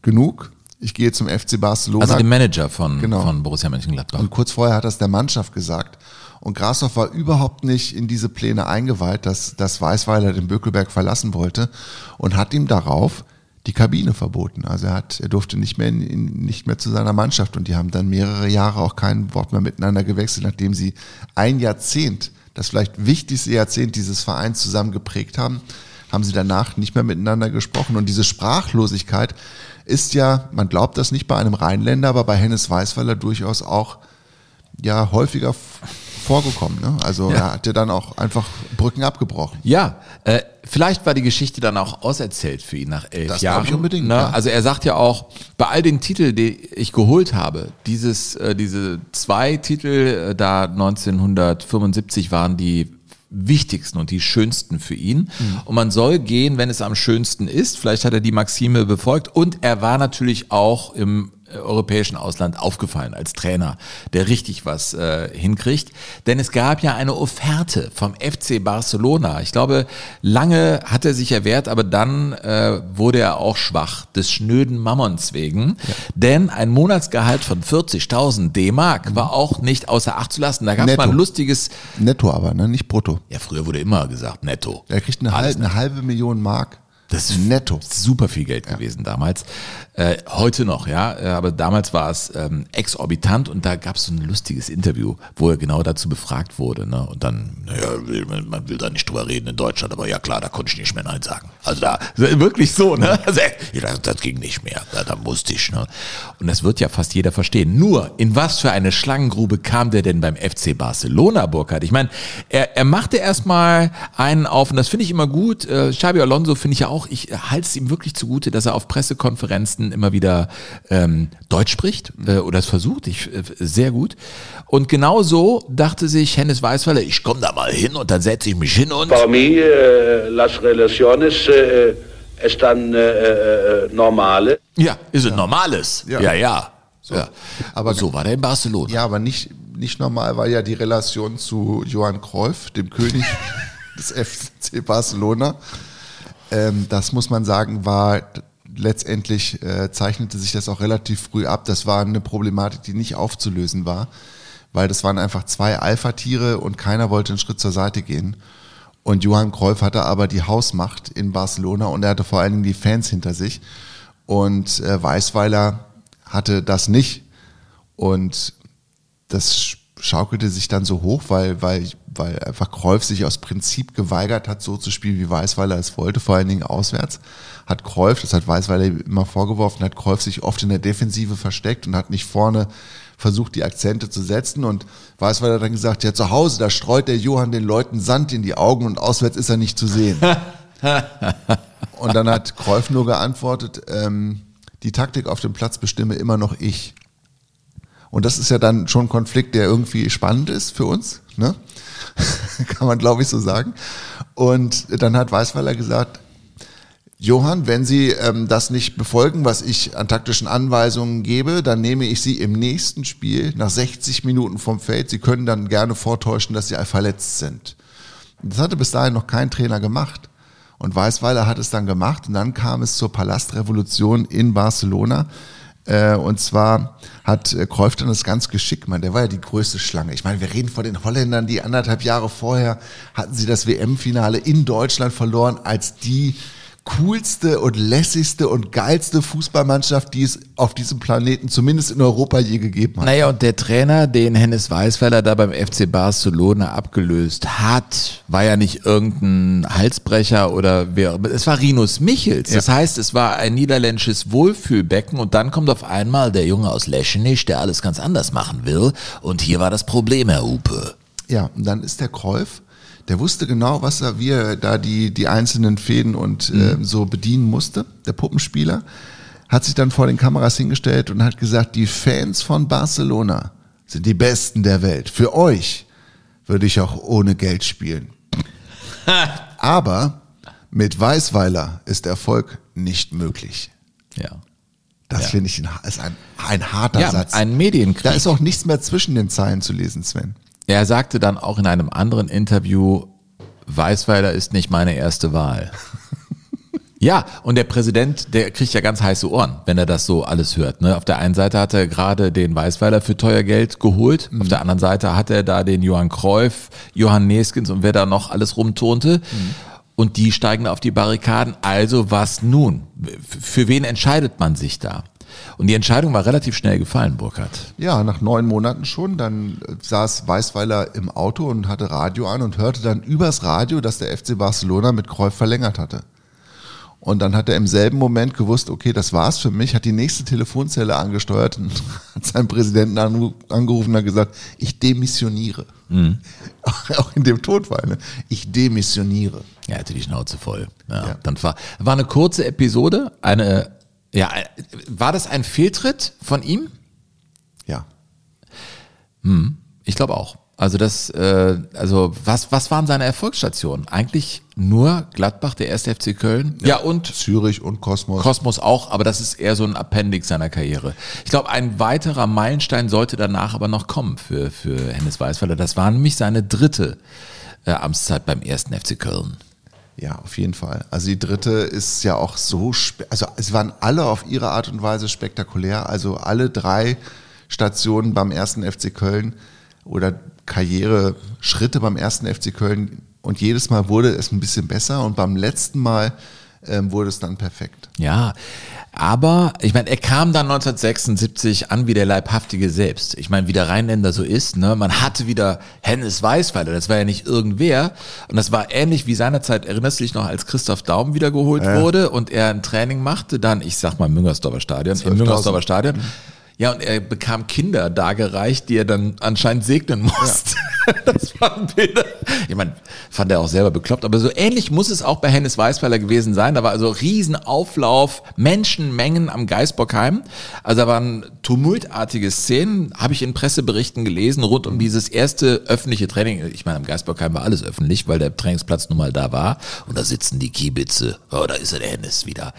Speaker 2: genug, ich gehe zum FC Barcelona.
Speaker 3: Also dem Manager von,
Speaker 2: Genau.
Speaker 3: von Borussia Mönchengladbach.
Speaker 2: Und kurz vorher hat das der Mannschaft gesagt. Und Grashoff war überhaupt nicht in diese Pläne eingeweiht, dass, dass Weißweiler den Bökelberg verlassen wollte und hat ihm darauf die Kabine verboten. Also er hat, er durfte nicht mehr in, in, nicht mehr zu seiner Mannschaft und die haben dann mehrere Jahre auch kein Wort mehr miteinander gewechselt, nachdem sie ein Jahrzehnt, das vielleicht wichtigste Jahrzehnt dieses Vereins zusammen geprägt haben, haben sie danach nicht mehr miteinander gesprochen. Und diese Sprachlosigkeit ist ja, man glaubt das nicht bei einem Rheinländer, aber bei Hennes Weißweiler durchaus auch ja häufiger vorgekommen. Ne? Also er hat ja dann auch einfach Brücken abgebrochen.
Speaker 3: Ja, äh, vielleicht war die Geschichte dann auch auserzählt für ihn nach elf
Speaker 2: Das
Speaker 3: Jahren.
Speaker 2: glaub ich unbedingt,
Speaker 3: Ne?
Speaker 2: ja.
Speaker 3: Also er sagt ja auch, bei all den Titeln, die ich geholt habe, dieses, äh, diese zwei Titel äh, da 1975 waren die wichtigsten und die schönsten für ihn.
Speaker 2: Mhm.
Speaker 3: Und man soll gehen, wenn es am schönsten ist. Vielleicht hat er die Maxime befolgt. Und er war natürlich auch im europäischen Ausland aufgefallen als Trainer, der richtig was äh, hinkriegt. Denn es gab ja eine Offerte vom FC Barcelona. Ich glaube, lange hat er sich erwehrt, aber dann äh, wurde er auch schwach des schnöden Mammons wegen. Denn ein Monatsgehalt von 40.000 D-Mark war auch nicht außer Acht zu lassen. Da gab es mal ein lustiges,
Speaker 2: Netto aber, ne? nicht brutto.
Speaker 3: ja früher wurde immer gesagt, netto.
Speaker 2: Er kriegt eine, halbe, eine halbe Million Mark
Speaker 3: Das ist
Speaker 2: netto.
Speaker 3: super viel Geld gewesen damals. Äh, heute noch, ja, äh, aber damals war es ähm, exorbitant und da gab es so ein lustiges Interview, wo er genau dazu befragt wurde. Ne? Und dann, naja, man will da nicht drüber reden in Deutschland, aber ja klar, da konnte ich nicht mehr Nein sagen. Also da, wirklich so, ne? Also, das, das ging nicht mehr, da, da musste ich. Ne? Und das wird ja fast jeder verstehen. Nur, in was für eine Schlangengrube kam der denn beim FC Barcelona, Burkhardt? Ich meine, er, er machte erstmal einen auf, und das finde ich immer gut. Äh, Xabi Alonso finde ich ja auch, ich halte es ihm wirklich zugute, dass er auf Pressekonferenzen immer wieder ähm, Deutsch spricht äh, oder es versucht. Ich, äh, sehr gut. Und genau so dachte sich Hennes Weißweiler, ich komme da mal hin und dann setze ich mich hin und
Speaker 7: Para mí eh, las relaciones eh, están eh, eh, normales.
Speaker 3: ja, ist es normales. Ja,
Speaker 2: Ja.
Speaker 3: ja. ja.
Speaker 2: Aber-
Speaker 3: Aber so war der in Barcelona.
Speaker 2: Ja, aber nicht, nicht normal war ja die Relation zu Johann Cruyff, dem König des FC Barcelona. Ähm, das muss man sagen, war letztendlich äh, zeichnete sich das auch relativ früh ab. Das war eine Problematik, die nicht aufzulösen war, weil das waren einfach zwei Alpha-Tiere und keiner wollte einen Schritt zur Seite gehen. Und Johann Cruyff hatte aber die Hausmacht in Barcelona und er hatte vor allen Dingen die Fans hinter sich. Und äh, Weißweiler hatte das nicht. Und das schaukelte sich dann so hoch, weil, weil, weil einfach Cruyff sich aus Prinzip geweigert hat, so zu spielen, wie Weißweiler es wollte, vor allen Dingen auswärts. Hat Cruyff, das hat Weißweiler immer vorgeworfen, hat Cruyff sich oft in der Defensive versteckt und hat nicht vorne versucht, die Akzente zu setzen. Und Weißweiler hat dann gesagt, ja, zu Hause, da streut der Johann den Leuten Sand in die Augen und auswärts ist er nicht zu sehen. und dann hat Cruyff nur geantwortet, ähm, die Taktik auf dem Platz bestimme immer noch ich. Und das ist ja dann schon ein Konflikt, der irgendwie spannend ist für uns, ne? Kann man, glaube ich, so sagen. Und dann hat Weißweiler gesagt, Johann, wenn Sie ähm, das nicht befolgen, was ich an taktischen Anweisungen gebe, dann nehme ich Sie im nächsten Spiel nach 60 Minuten vom Feld. Sie können dann gerne vortäuschen, dass Sie verletzt sind. Das hatte bis dahin noch kein Trainer gemacht. Und Weißweiler hat es dann gemacht und dann kam es zur Palastrevolution in Barcelona. Äh, und zwar hat äh, Cruyff dann das ganz geschickt, man, der war ja die größte Schlange. Ich meine, wir reden von den Holländern, die anderthalb Jahre vorher hatten sie das WM-Finale in Deutschland verloren als die coolste und lässigste und geilste Fußballmannschaft, die es auf diesem Planeten, zumindest in Europa, je gegeben hat.
Speaker 3: Naja, und der Trainer, den Hennes Weißweiler da beim FC Barcelona abgelöst hat, war ja nicht irgendein Halsbrecher oder wer, es war Rinus Michels. Das heißt, es war ein niederländisches Wohlfühlbecken und dann kommt auf einmal der Junge aus Leschenich, der alles ganz anders machen will. Und hier war das Problem, Herr Hupe.
Speaker 2: Ja, und dann ist der Cruyff Der wusste genau, was er, wie er da die, die einzelnen Fäden und äh, so bedienen musste, der Puppenspieler. Hat sich dann vor den Kameras hingestellt und hat gesagt, die Fans von Barcelona sind die Besten der Welt. Für euch würde ich auch ohne Geld spielen. Aber mit Weißweiler ist Erfolg nicht möglich.
Speaker 3: Ja.
Speaker 2: Das
Speaker 3: Ja.
Speaker 2: finde ich ein, ist ein, ein harter
Speaker 3: Ja,
Speaker 2: Satz.
Speaker 3: ein Medienkrieg.
Speaker 2: da ist auch nichts mehr zwischen den Zeilen zu lesen, Sven.
Speaker 3: Er sagte dann auch in einem anderen Interview, Weißweiler ist nicht meine erste Wahl. Ja, und der Präsident, der kriegt ja ganz heiße Ohren, wenn er das so alles hört. Ne? Auf der einen Seite hat er gerade den Weißweiler für teuer Geld geholt, auf der anderen Seite hat er da den Johann Cruyff, Johann Neskens und wer da noch alles rumturnte. Und die steigen auf die Barrikaden. Also was nun? Für wen entscheidet man sich da? Und die Entscheidung war relativ schnell gefallen, Burkhard.
Speaker 2: Ja, nach neun Monaten schon. Dann äh, saß Weißweiler im Auto und hatte Radio an und hörte dann übers Radio, dass der FC Barcelona mit Cruyff verlängert hatte. Und dann hat er im selben Moment gewusst, okay, das war's für mich, hat die nächste Telefonzelle angesteuert und hat seinen Präsidenten angerufen und hat gesagt, ich demissioniere. Auch in dem Tonfall, ne? Ich demissioniere.
Speaker 3: Er hatte die Schnauze voll. Ja,
Speaker 2: Ja.
Speaker 3: Dann war, war eine kurze Episode, eine, ja, äh, war das ein Fehltritt von ihm?
Speaker 2: Ja.
Speaker 3: Ich glaube auch. Also das, äh, also was, was waren seine Erfolgsstationen? Eigentlich nur Gladbach, der erste FC Köln. Ja, und
Speaker 2: Zürich und Kosmos.
Speaker 3: Kosmos auch, aber das ist eher so ein Appendix seiner Karriere. Ich glaube, ein weiterer Meilenstein sollte danach aber noch kommen für, für Hennes Weißweiler. Das war nämlich seine dritte äh, Amtszeit beim ersten FC Köln.
Speaker 2: Ja, auf jeden Fall. Also die dritte ist ja auch so, also es waren alle auf ihre Art und Weise spektakulär. Also alle drei Stationen beim ersten FC Köln oder Karriereschritte beim ersten FC Köln und jedes Mal wurde es ein bisschen besser und beim letzten Mal ähm, wurde es dann perfekt.
Speaker 3: Ja, aber ich meine, er kam dann 1976 an wie der Leibhaftige selbst. Ich meine, wie der Rheinländer so ist, ne? Man hatte wieder Hennes Weißweiler, das war ja nicht irgendwer. Und das war ähnlich wie seinerzeit, erinnerst du dich noch, als Christoph Daum wiedergeholt wurde und er ein Training machte, dann, ich sag mal, Müngersdorfer Stadion, im
Speaker 2: 12.000.
Speaker 3: Müngersdorfer Stadion. Ja, und er bekam Kinder dargereicht, die er dann anscheinend segnen musste. Das waren Bilder. Ich meine, fand er auch selber bekloppt, aber so ähnlich muss es auch bei Hennes Weißweiler gewesen sein. Da war also Riesenauflauf, Menschenmengen am Geisbockheim. Also da waren tumultartige Szenen, habe ich in Presseberichten gelesen, rund um dieses erste öffentliche Training. Ich meine, am Geisbockheim war alles öffentlich, weil der Trainingsplatz nun mal da war. Und da sitzen die Kiebitze. Oh, da ist er, der Hennes wieder.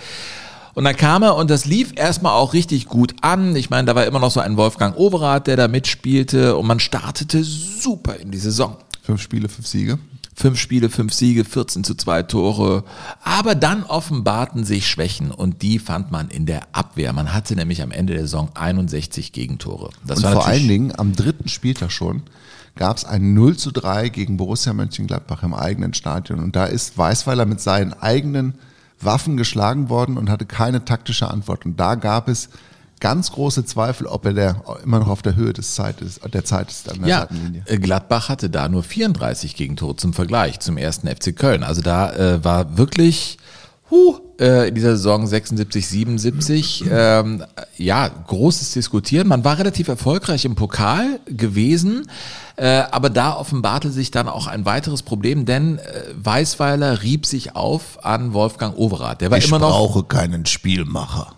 Speaker 3: Und dann kam er und das lief erstmal auch richtig gut an. Ich meine, da war immer noch so ein Wolfgang Overath, der da mitspielte und man startete super in die Saison.
Speaker 2: Fünf Spiele, fünf Siege.
Speaker 3: Fünf Spiele, fünf Siege, 14 zu zwei Tore. Aber dann offenbarten sich Schwächen und die fand man in der Abwehr. Man hatte nämlich am Ende der Saison 61 Gegentore. Das
Speaker 2: Und
Speaker 3: war
Speaker 2: vor allen Dingen am dritten Spieltag schon gab es ein 0 zu 3 gegen Borussia Mönchengladbach im eigenen Stadion. Und da ist Weißweiler mit seinen eigenen Waffen geschlagen worden und hatte keine taktische Antwort. Und da gab es ganz große Zweifel, ob er der, immer noch auf der Höhe des Zeit ist, der Zeit ist an der
Speaker 3: Ja,
Speaker 2: Seitenlinie.
Speaker 3: äh, Gladbach hatte da nur 34 Gegentore zum Vergleich zum ersten FC Köln. Also da äh, war wirklich huh, äh, in dieser Saison 76, 77 ähm, ja großes Diskutieren. Man war relativ erfolgreich im Pokal gewesen. Äh, aber da offenbarte sich dann auch ein weiteres Problem, denn äh, Weißweiler rieb sich auf an Wolfgang Overath. Der war immer noch
Speaker 2: keinen Spielmacher.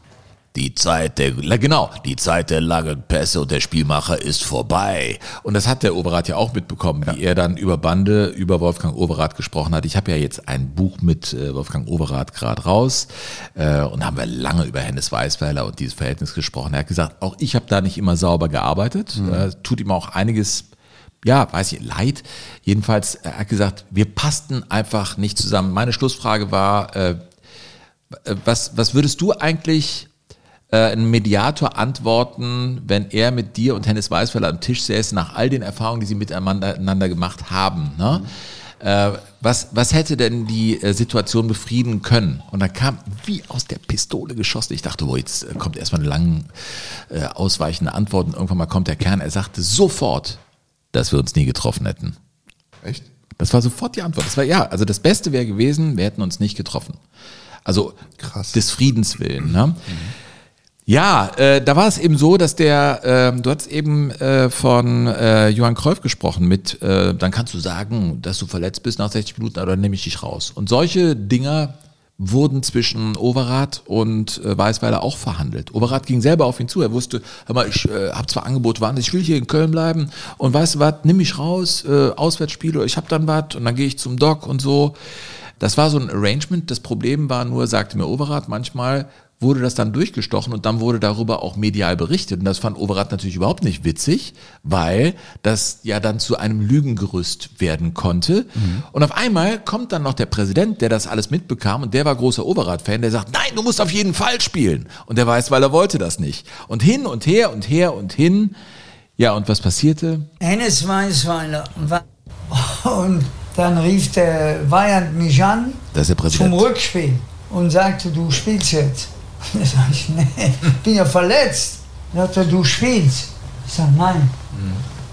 Speaker 3: Die Zeit der, genau, die Zeit der langen Pässe und der Spielmacher ist vorbei. Und das hat der Overath ja auch mitbekommen, wie er dann über Bande, über Wolfgang Overath gesprochen hat. Ich habe ja jetzt ein Buch mit äh, Wolfgang Overath gerade raus äh, und haben wir lange über Hennes Weißweiler und dieses Verhältnis gesprochen. Er hat gesagt, auch ich habe da nicht immer sauber gearbeitet. Äh, tut ihm auch einiges ja, weiß ich, leid. Jedenfalls, er hat gesagt, wir passten einfach nicht zusammen. Meine Schlussfrage war, äh, äh, was, was würdest du eigentlich äh, einem Mediator antworten, wenn er mit dir und Hennes Weißweiler am Tisch säße, nach all den Erfahrungen, die sie miteinander gemacht haben? Ne? Äh, was, was hätte denn die äh, Situation befrieden können? Und dann kam wie aus der Pistole geschossen. Ich dachte, wo jetzt äh, kommt erstmal eine lange, äh, ausweichende Antwort und irgendwann mal kommt der Kern. Er sagte sofort, dass wir uns nie getroffen hätten.
Speaker 2: Echt?
Speaker 3: Das war sofort die Antwort. Das war ja, also das Beste wäre gewesen, wir hätten uns nicht getroffen. Also
Speaker 2: Krass.
Speaker 3: des Friedens willen. Ne? Ja, äh, da war es eben so, dass der, äh, du hast eben äh, von äh, Johann Cruyff gesprochen mit, äh, dann kannst du sagen, dass du verletzt bist nach 60 Minuten, aber dann nehme ich dich raus. Und solche Dinger wurden zwischen Overath und äh, Weißweiler auch verhandelt. Overath ging selber auf ihn zu. Er wusste, hör mal, ich äh, habe zwar Angebot waren, ich will hier in Köln bleiben und weißt du was, nimm mich raus, äh, Auswärtsspiele, ich habe dann was und dann gehe ich zum Doc und so. Das war so ein Arrangement. Das Problem war nur, sagte mir Overath, manchmal wurde das dann durchgestochen und dann wurde darüber auch medial berichtet. Und das fand Overath natürlich überhaupt nicht witzig, weil das ja dann zu einem Lügengerüst werden konnte. Mhm. Und auf einmal kommt dann noch der Präsident, der das alles mitbekam und der war großer Overath-Fan, der sagt, nein, du musst auf jeden Fall spielen. Und der weiß, weil er wollte das nicht. Und hin und her und her und hin. Ja, und was passierte?
Speaker 8: Hennes Weißweiler und dann rief der Weyand mich an
Speaker 3: Das ist der Präsident.
Speaker 8: zum Rückspiel und sagte, du spielst jetzt. Da sag ich, nee, ich bin ja verletzt. Da er, du spielst. Ich sag, nein.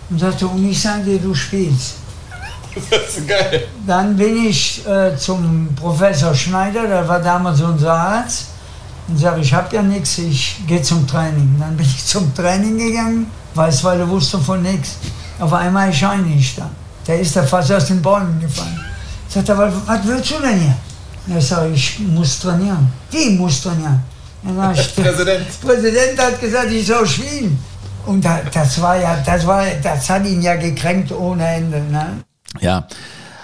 Speaker 8: Und sagte, und ich sage dir, du spielst.
Speaker 3: Das ist geil.
Speaker 8: Dann bin ich äh, zum Professor Schneider, der war damals unser Arzt, und sage, ich habe ja nichts, ich gehe zum Training. Dann bin ich zum Training gegangen, Weißweiler wusste von nichts. Auf einmal erscheine ich da. Der ist da fast aus den Bäumen gefallen. Sagt er, was, willst du denn hier? Ja, ich sage, ich muss trainieren. Wie muss trainieren?
Speaker 3: Präsident.
Speaker 8: Präsident hat gesagt, ich soll spielen. Und da, das war ja, das war, das hat ihn ja gekränkt ohne Ende. Ne?
Speaker 3: Ja.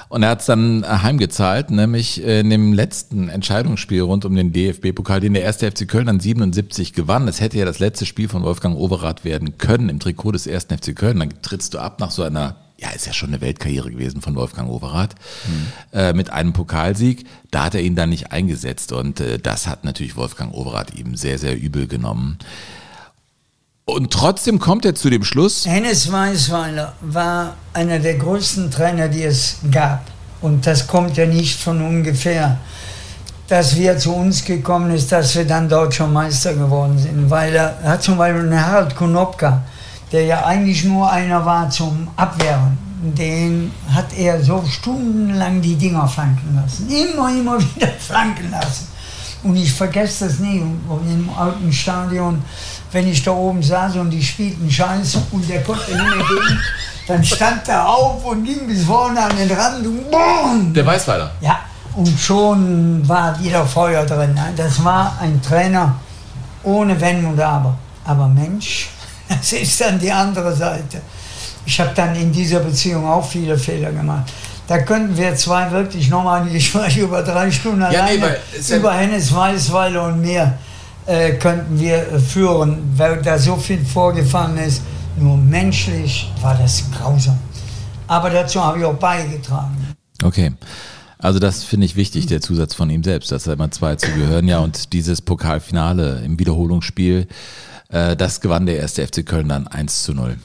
Speaker 3: Und er hat es dann heimgezahlt, nämlich in dem letzten Entscheidungsspiel rund um den DFB-Pokal, den der erste FC Köln dann 77 gewann. Das hätte ja das letzte Spiel von Wolfgang Overath werden können im Trikot des ersten FC Köln. Dann trittst du ab nach so einer, ja, ist ja schon eine Weltkarriere gewesen von Wolfgang Overath, äh, mit einem Pokalsieg. Da hat er ihn dann nicht eingesetzt und äh, das hat natürlich Wolfgang Overath ihm sehr, sehr übel genommen. Und trotzdem kommt er zu dem Schluss,
Speaker 8: Hennes Weißweiler war einer der größten Trainer, die es gab. Und das kommt ja nicht von ungefähr, dass wir zu uns gekommen ist, dass wir dann deutscher Meister geworden sind. Weil er hat zum Beispiel einen Harald Konopka, der ja eigentlich nur einer war zum Abwehren. Den hat er so stundenlang die Dinger flanken lassen. Immer, immer wieder flanken lassen. Und ich vergesse das nie. Und Im alten Stadion, wenn ich da oben saß und die spielten Scheiße und der konnte nicht mehr gehen, dann stand er auf und ging bis vorne an den Rand und boom!
Speaker 3: der Weißweiler.
Speaker 8: Ja, und schon war wieder Feuer drin. Das war ein Trainer ohne Wenn und Aber. Aber Mensch, das ist dann die andere Seite. Ich habe dann in dieser Beziehung auch viele Fehler gemacht. Da könnten wir zwei wirklich nochmal ein Gespräch über drei Stunden
Speaker 3: nee,
Speaker 8: alleine
Speaker 3: ja-
Speaker 8: über Hennes Weißweiler und mir äh, könnten wir äh, führen, weil da so viel vorgefallen ist. Nur menschlich war das grausam. Aber dazu habe ich auch beigetragen.
Speaker 3: Okay. Also das finde ich wichtig, der Zusatz von ihm selbst, dass da immer zwei zugehören. Ja, und dieses Pokalfinale im Wiederholungsspiel, äh, das gewann der erste FC Köln dann 1 zu 0.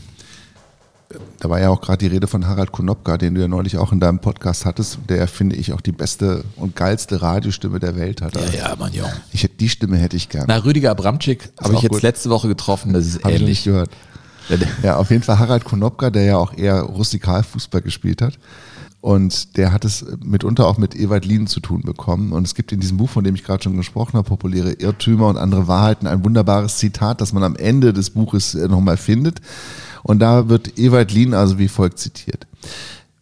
Speaker 2: Da war ja auch gerade die Rede von Harald Konopka, den du ja neulich auch in deinem Podcast hattest, der finde ich auch die beste und geilste Radiostimme der Welt hat. Also
Speaker 3: Ja, ja, Mann, Jung.
Speaker 2: Ich hätte die Stimme hätte ich gerne.
Speaker 3: Na, Rüdiger Abramczyk habe ich jetzt
Speaker 2: gut.
Speaker 3: letzte Woche getroffen, das ist
Speaker 2: ich
Speaker 3: ähnlich.
Speaker 2: nicht gehört. Ja, auf jeden Fall Harald Konopka, der ja auch eher Rustikalfußball gespielt hat. Und der hat es mitunter auch mit Ewald Lien zu tun bekommen. Und es gibt in diesem Buch, von dem ich gerade schon gesprochen habe, Populäre Irrtümer und andere Wahrheiten, ein wunderbares Zitat, das man am Ende des Buches äh, nochmal findet. Und da wird Ewald Lien also wie folgt zitiert.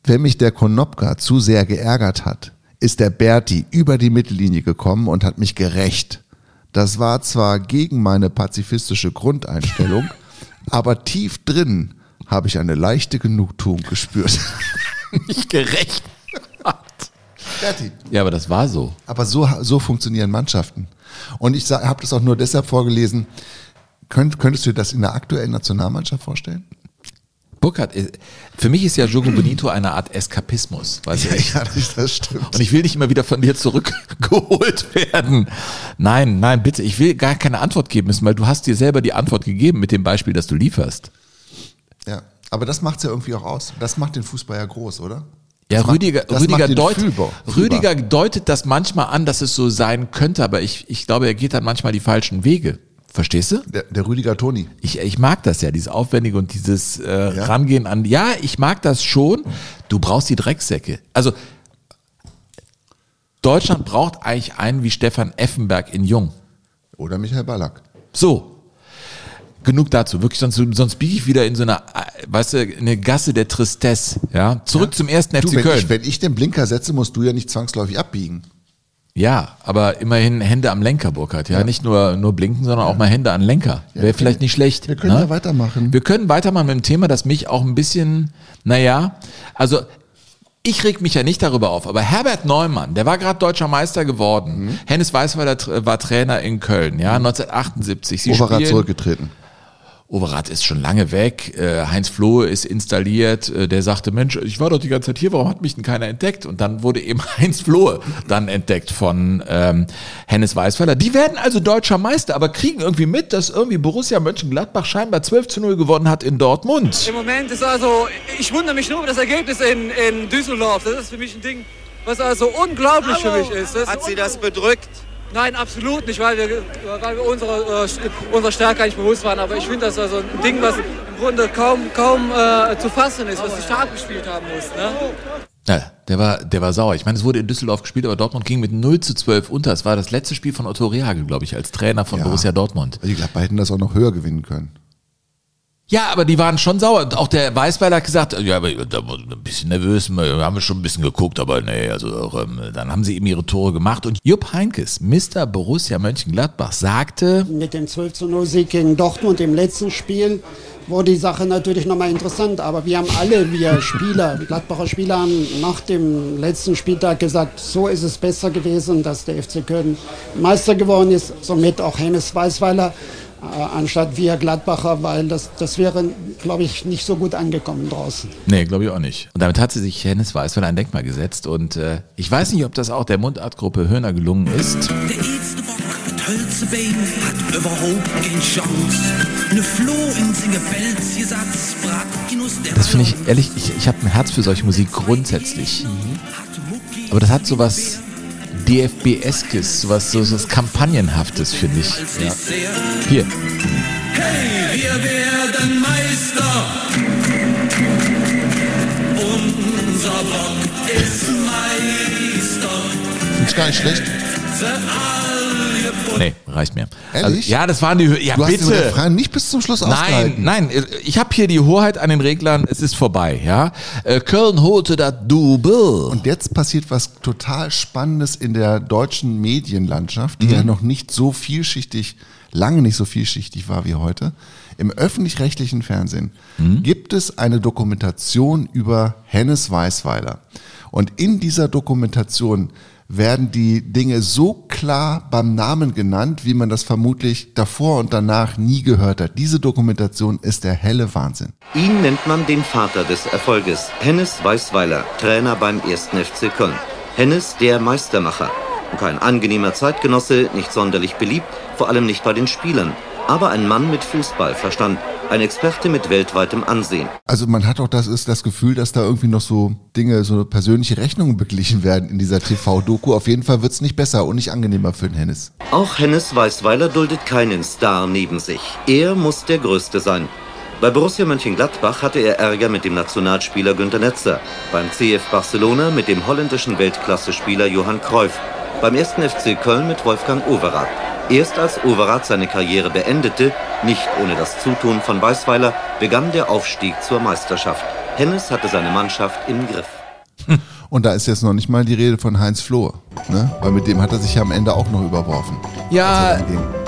Speaker 2: Wenn mich der Konopka zu sehr geärgert hat, ist der Berti über die Mittellinie gekommen und hat mich gerecht. Das war zwar gegen meine pazifistische Grundeinstellung, aber tief drin habe ich eine leichte Genugtuung gespürt.
Speaker 3: Nicht gerecht.
Speaker 2: Berti.
Speaker 3: Ja, aber das war so.
Speaker 2: Aber so, so funktionieren Mannschaften. Und ich habe das auch nur deshalb vorgelesen. Könnt, könntest du dir das in der aktuellen Nationalmannschaft vorstellen?
Speaker 3: Burkhard, äh, für mich ist ja Jogo Bonito eine Art Eskapismus. Weißt du? Ich,
Speaker 2: das, das stimmt.
Speaker 3: Und ich will nicht immer wieder von dir zurückgeholt werden. Nein, nein, bitte, ich will gar keine Antwort geben müssen, weil du hast dir selber die Antwort gegeben mit dem Beispiel, das du lieferst.
Speaker 2: Ja, aber das macht es ja irgendwie auch aus. Das macht den Fußball ja groß, oder?
Speaker 3: Ja,
Speaker 2: Das
Speaker 3: Rüdiger, Rüdiger,
Speaker 2: macht ihn
Speaker 3: deut,
Speaker 2: fühlbar.
Speaker 3: Rüdiger deutet das manchmal an, dass es so sein könnte, aber ich, ich glaube, er geht dann manchmal die falschen Wege. Verstehst du?
Speaker 2: Der, der Rüdiger Toni.
Speaker 3: Ich, ich mag das ja, dieses Aufwendige und dieses äh,
Speaker 2: Ja?
Speaker 3: Rangehen an. Ja, ich mag das schon. Du brauchst die Drecksäcke. Also Deutschland braucht eigentlich einen wie Stefan Effenberg in Jung.
Speaker 2: Oder Michael Ballack.
Speaker 3: So. Genug dazu. Wirklich, sonst, sonst biege ich wieder in so eine, weißt du, eine Gasse der Tristesse. Ja, zurück zum ersten
Speaker 2: Du,
Speaker 3: FC
Speaker 2: wenn
Speaker 3: Köln.
Speaker 2: ich, wenn ich den Blinker setze, musst du ja nicht zwangsläufig abbiegen.
Speaker 3: Ja, aber immerhin Hände am Lenker, Burkhard. Ja, nicht nur, nur blinken, sondern auch mal Hände an Lenker. Wäre vielleicht nicht schlecht.
Speaker 2: Wir können
Speaker 3: ne?
Speaker 2: ja weitermachen.
Speaker 3: Wir können weitermachen mit dem Thema, das mich auch ein bisschen, naja, also ich reg mich ja nicht darüber auf, aber Herbert Neumann, der war gerade deutscher Meister geworden.
Speaker 2: Mhm.
Speaker 3: Hennes Weißweiler war Trainer in Köln, ja, 1978. Sie
Speaker 2: Overath
Speaker 3: spielen-
Speaker 2: zurückgetreten.
Speaker 3: Overath ist schon lange weg, äh, Heinz Flohe ist installiert, äh, der sagte, Mensch, ich war doch die ganze Zeit hier, warum hat mich denn keiner entdeckt? Und dann wurde eben Heinz Flohe dann entdeckt von ähm, Hennes Weißweiler. Die werden also deutscher Meister, aber kriegen irgendwie mit, dass irgendwie Borussia Mönchengladbach scheinbar 12 zu 0 gewonnen hat in Dortmund.
Speaker 9: Im Moment ist also, ich wundere mich nur über das Ergebnis in, in Düsseldorf. Das ist für mich ein Ding, was also unglaublich für mich ist. Das
Speaker 10: Hat
Speaker 9: ist
Speaker 10: Sie das bedrückt?
Speaker 9: Nein, absolut nicht, weil wir, weil wir unserer, äh, unserer Stärke eigentlich bewusst waren. Aber ich finde das also ein Ding, was im Grunde kaum, kaum äh, zu fassen ist, was die stark gespielt haben muss. Ne?
Speaker 3: Ja, der war, der war sauer. Ich meine, es wurde in Düsseldorf gespielt, aber Dortmund ging mit 0 zu 12 unter. Es war das letzte Spiel von Otto Rehagel, glaube ich, als Trainer von
Speaker 2: Ja.
Speaker 3: Borussia Dortmund.
Speaker 2: Die Gladbach hätten das auch noch höher gewinnen können.
Speaker 3: Ja, aber die waren schon sauer. Auch der Weißweiler hat gesagt, ja, aber da war ein bisschen nervös, wir haben schon ein bisschen geguckt, aber nee, also auch, ähm, dann haben sie eben ihre Tore gemacht. Und Jupp Heinkes, Mr. Borussia Mönchengladbach, sagte,
Speaker 11: Mit dem 12 zu 0 Sieg gegen Dortmund im letzten Spiel wurde die Sache natürlich nochmal interessant. Aber wir haben alle, wir Spieler, Gladbacher Spieler, haben nach dem letzten Spieltag gesagt, so ist es besser gewesen, dass der FC Köln Meister geworden ist. Somit auch Hennes Weißweiler anstatt wir Gladbacher, weil das, das wäre, glaube ich, nicht so gut angekommen draußen.
Speaker 3: nee, glaube ich auch nicht. Und damit hat sie sich Hennes Weißweiler ein Denkmal gesetzt. Und äh, ich weiß nicht, ob das auch der Mundartgruppe Höhner gelungen ist.
Speaker 12: Der erste Bock mit Hölzebein hat überhaupt keine Chance. Ne Floh in Bratgenuss, der
Speaker 3: Das finde ich ehrlich, ich, ich habe ein Herz für solche Musik grundsätzlich. Aber das hat sowas DFB-eskes, sowas so, so was Kampagnenhaftes, finde ich. Ja. Hier.
Speaker 12: Hey, wir werden Meister. Unser Bock ist Meister.
Speaker 2: Ich gar nicht schlecht.
Speaker 3: Nee, reicht mir.
Speaker 2: Ehrlich?
Speaker 3: Also, ja, das waren die. Ja,
Speaker 2: Du hast
Speaker 3: bitte.
Speaker 2: Refrain nicht bis zum Schluss
Speaker 3: Nein, nein, ich habe hier die Hoheit an den Reglern, es ist vorbei, ja. Äh, Köln holte das Double.
Speaker 2: Und jetzt passiert was total Spannendes in der deutschen Medienlandschaft, die ja
Speaker 3: Mhm.
Speaker 2: noch nicht so vielschichtig, lange nicht so vielschichtig war wie heute. Im öffentlich-rechtlichen Fernsehen
Speaker 3: Mhm.
Speaker 2: gibt es eine Dokumentation über Hennes Weißweiler. Und in dieser Dokumentation werden die Dinge so klar beim Namen genannt, wie man das vermutlich davor und danach nie gehört hat. Diese Dokumentation ist der helle Wahnsinn.
Speaker 13: Ihn nennt man den Vater des Erfolges. Hennes Weißweiler, Trainer beim 1. FC Köln. Hennes der Meistermacher. Kein angenehmer Zeitgenosse, nicht sonderlich beliebt, vor allem nicht bei den Spielern. Aber ein Mann mit Fußballverstand, ein Experte mit weltweitem Ansehen.
Speaker 2: Also man hat auch das, ist das Gefühl, dass da irgendwie noch so Dinge, so persönliche Rechnungen beglichen werden in dieser TV-Doku. Auf jeden Fall wird's nicht besser und nicht angenehmer für den Hennes.
Speaker 13: Auch Hennes Weißweiler duldet keinen Star neben sich. Er muss der Größte sein. Bei Borussia Mönchengladbach hatte er Ärger mit dem Nationalspieler Günter Netzer, beim CF Barcelona mit dem holländischen Weltklasse-Spieler Johann Cruyff, beim 1. FC Köln mit Wolfgang Overath. Erst als Overath seine Karriere beendete, nicht ohne das Zutun von Weißweiler, begann der Aufstieg zur Meisterschaft. Hennes hatte seine Mannschaft im Griff.
Speaker 2: Und da ist jetzt noch nicht mal die Rede von Heinz Flohe, ne? Weil mit dem hat er sich ja am Ende auch noch überworfen.
Speaker 3: Ja,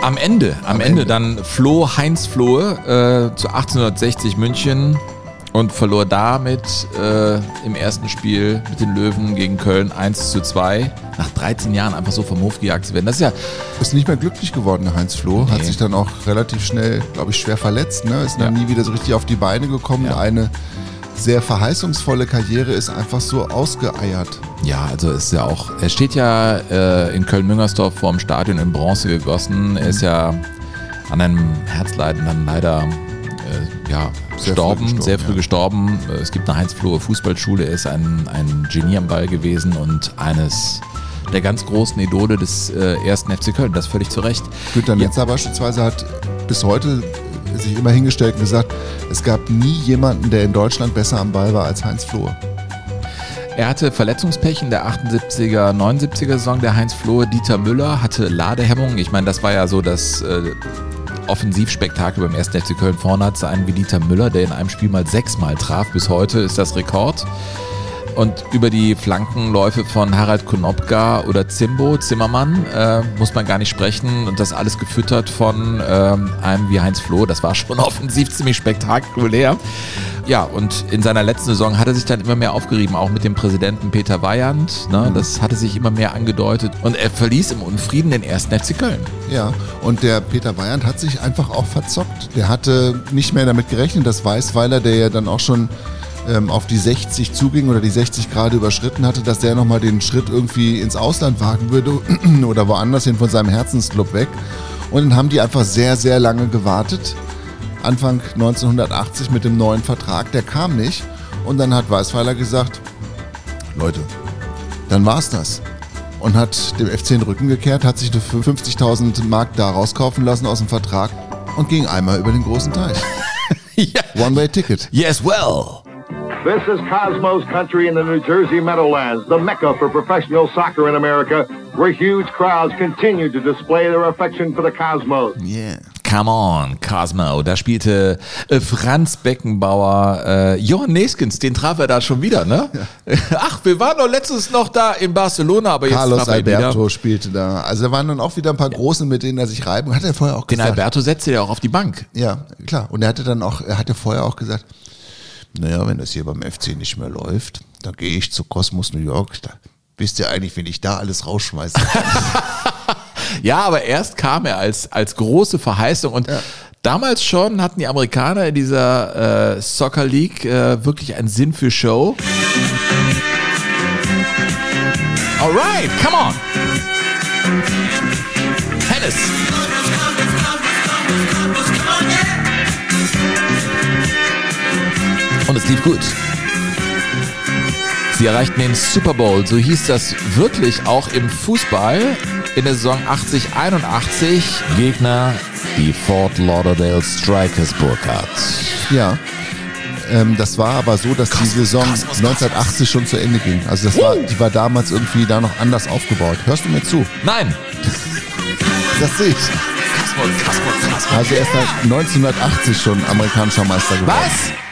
Speaker 3: am Ende, am, Ende, dann floh Heinz Flohe äh, zu 1860 München und verlor damit äh, im ersten Spiel mit den Löwen gegen Köln 1 zu 2. Nach 13 Jahren einfach so vom Hof gejagt zu werden. Das ist ja.
Speaker 2: Ist nicht mehr glücklich geworden, der Heinz Floh. Hat
Speaker 3: Nee.
Speaker 2: sich dann auch relativ schnell, glaube ich, schwer verletzt. Ne? Ist dann nie wieder so richtig auf die Beine gekommen. Eine sehr verheißungsvolle Karriere ist einfach so ausgeeiert.
Speaker 3: Ja, also ist ja auch, er steht ja äh, in Köln-Müngersdorf vor dem Stadion in Bronze gegossen. Er ist ja an einem Herzleiden dann leider äh, ja,
Speaker 2: Sehr früh
Speaker 3: gestorben,
Speaker 2: gestorben,
Speaker 3: sehr früh
Speaker 2: ja.
Speaker 3: gestorben. Es gibt eine Heinz-Flohe Fußballschule, er ist ein, ein Genie am Ball gewesen und eines der ganz großen Idole des äh, ersten FC Köln, das völlig zu Recht.
Speaker 2: Günter Netzer beispielsweise hat bis heute sich immer hingestellt und gesagt, es gab nie jemanden, der in Deutschland besser am Ball war als Heinz Flohe.
Speaker 3: Er hatte Verletzungspech in der 78er, 79er Saison. Der Heinz Flohe, Dieter Müller hatte Ladehemmung. Ich meine, das war ja so das, äh, Offensivspektakel beim 1. FC Köln. Vorne hat sie einen wie Dieter Müller, der in einem Spiel mal sechsmal traf. Bis heute ist das Rekord. Und über die Flankenläufe von Harald Konopka oder Zimbo, Zimmermann, äh, muss man gar nicht sprechen. Und das alles gefüttert von ähm, einem wie Heinz Floh. Das war schon offensiv ziemlich spektakulär. Ja, und in seiner letzten Saison hat er sich dann immer mehr aufgerieben, auch mit dem Präsidenten Peter Weyand. Ne? Das hatte sich immer mehr angedeutet. Und er verließ im Unfrieden den ersten FC Köln.
Speaker 2: Ja, und der Peter Weyand hat sich einfach auch verzockt. Der hatte nicht mehr damit gerechnet, dass Weißweiler, der ja dann auch schon ähm, auf die 60 zuging oder die 60 Grad überschritten hatte, dass der nochmal den Schritt irgendwie ins Ausland wagen würde oder woanders hin von seinem Herzensclub weg. Und dann haben die einfach sehr, sehr lange gewartet. Anfang 1980 mit dem neuen Vertrag, der kam nicht. Und dann hat Weißweiler gesagt, Leute, dann war's das. Und hat dem FC den Rücken gekehrt, hat sich für 50.000 Mark da rauskaufen lassen aus dem Vertrag und ging einmal über den großen Teich. One-way-Ticket.
Speaker 3: Yes, well.
Speaker 4: This is Cosmos country in the New Jersey Meadowlands, the mecca for professional soccer in America, where huge crowds continue to display their affection for the Cosmos.
Speaker 2: Yeah.
Speaker 3: Come on, Cosmo. Da spielte äh, Franz Beckenbauer, äh, Johann Neskens, den traf er da schon wieder, ne? Ach, wir waren doch letztens noch da in Barcelona, aber jetzt
Speaker 2: Carlos
Speaker 3: traf er ihn wieder.
Speaker 2: Alberto spielte da. Also da waren dann auch wieder ein paar Große, mit denen er sich reiben. Hat er vorher auch
Speaker 3: Den
Speaker 2: gesagt.
Speaker 3: Alberto setzte er auch auf die Bank.
Speaker 2: Ja, klar. Und er hatte dann auch, er hatte vorher auch gesagt, naja, wenn das hier beim FC nicht mehr läuft, dann gehe ich zu Cosmos New York. Da wisst ihr eigentlich, wenn ich da alles rausschmeiße.
Speaker 3: Ja, aber erst kam er als, als große Verheißung und damals schon hatten die Amerikaner in dieser äh, Soccer League äh, wirklich einen Sinn für Show. Alright, come on. Hennis. Und es lief gut. Sie erreichten den Super Bowl, so hieß das wirklich auch im Fußball in der Saison 80-81. Gegner die Fort Lauderdale Strikers Burkhardt.
Speaker 2: ja. Ähm, das war aber so, dass die Saison 1980 schon zu Ende ging. Also das war, die war damals irgendwie da noch anders aufgebaut. Hörst du mir zu?
Speaker 3: Nein.
Speaker 2: Das sehe ich. Also er ist halt 1980 schon amerikanischer Meister geworden.
Speaker 3: Was?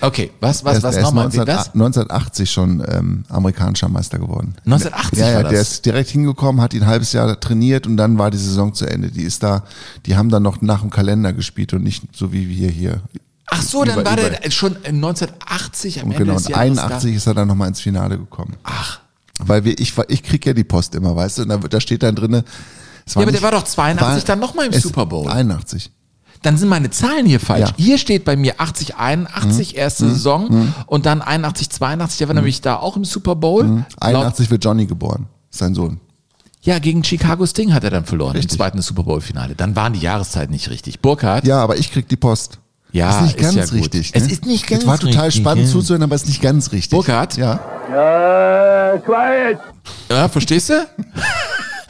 Speaker 3: Okay, was, was, was
Speaker 2: er ist
Speaker 3: nochmal?
Speaker 2: 19,
Speaker 3: Was?
Speaker 2: 1980 schon ähm, amerikanischer Meister geworden.
Speaker 3: 1980
Speaker 2: ja, ja,
Speaker 3: war
Speaker 2: der
Speaker 3: das.
Speaker 2: ist direkt hingekommen, hat ihn ein halbes Jahr trainiert und dann war die Saison zu Ende. Die ist da, die haben dann noch nach dem Kalender gespielt und nicht so wie wir hier.
Speaker 3: Ach so, dann
Speaker 2: Über-
Speaker 3: war
Speaker 2: über-
Speaker 3: der schon 1980 am
Speaker 2: Und
Speaker 3: Ende
Speaker 2: genau,
Speaker 3: des
Speaker 2: und
Speaker 3: Jahres
Speaker 2: 81 ist er dann nochmal ins Finale gekommen.
Speaker 3: Ach.
Speaker 2: Weil wir, ich, ich krieg ja die Post immer, weißt du, und da, da steht dann drinne.
Speaker 3: Ja, aber der
Speaker 2: nicht-
Speaker 3: war doch 82 dann noch mal im
Speaker 2: es-
Speaker 3: Super Bowl.
Speaker 2: 81.
Speaker 3: da. Dann sind meine Zahlen hier falsch.
Speaker 2: Ja.
Speaker 3: Hier steht bei mir 80, 81,
Speaker 2: Mhm.
Speaker 3: erste
Speaker 2: Mhm.
Speaker 3: Saison
Speaker 2: Mhm.
Speaker 3: und dann 81, 82, der war nämlich da auch im Super Bowl.
Speaker 2: Mhm.
Speaker 3: Laut,
Speaker 2: 81 wird Johnny geboren, sein Sohn.
Speaker 3: ja, gegen Chicago Sting hat er dann verloren im zweiten Super Bowl Finale. Dann waren die Jahreszeiten nicht richtig. Burkhardt.
Speaker 2: Ja, aber ich krieg die Post.
Speaker 3: Ja,
Speaker 2: ist nicht
Speaker 3: ist
Speaker 2: ganz
Speaker 3: ja gut.
Speaker 2: richtig.
Speaker 3: Es
Speaker 2: ne?
Speaker 3: ist nicht ganz
Speaker 2: Es war total
Speaker 3: richtig,
Speaker 2: spannend
Speaker 3: ja.
Speaker 2: zuzuhören, aber es ist nicht ganz richtig.
Speaker 3: Burkhardt?
Speaker 2: Ja.
Speaker 4: Uh, quiet.
Speaker 3: Ja, verstehst du?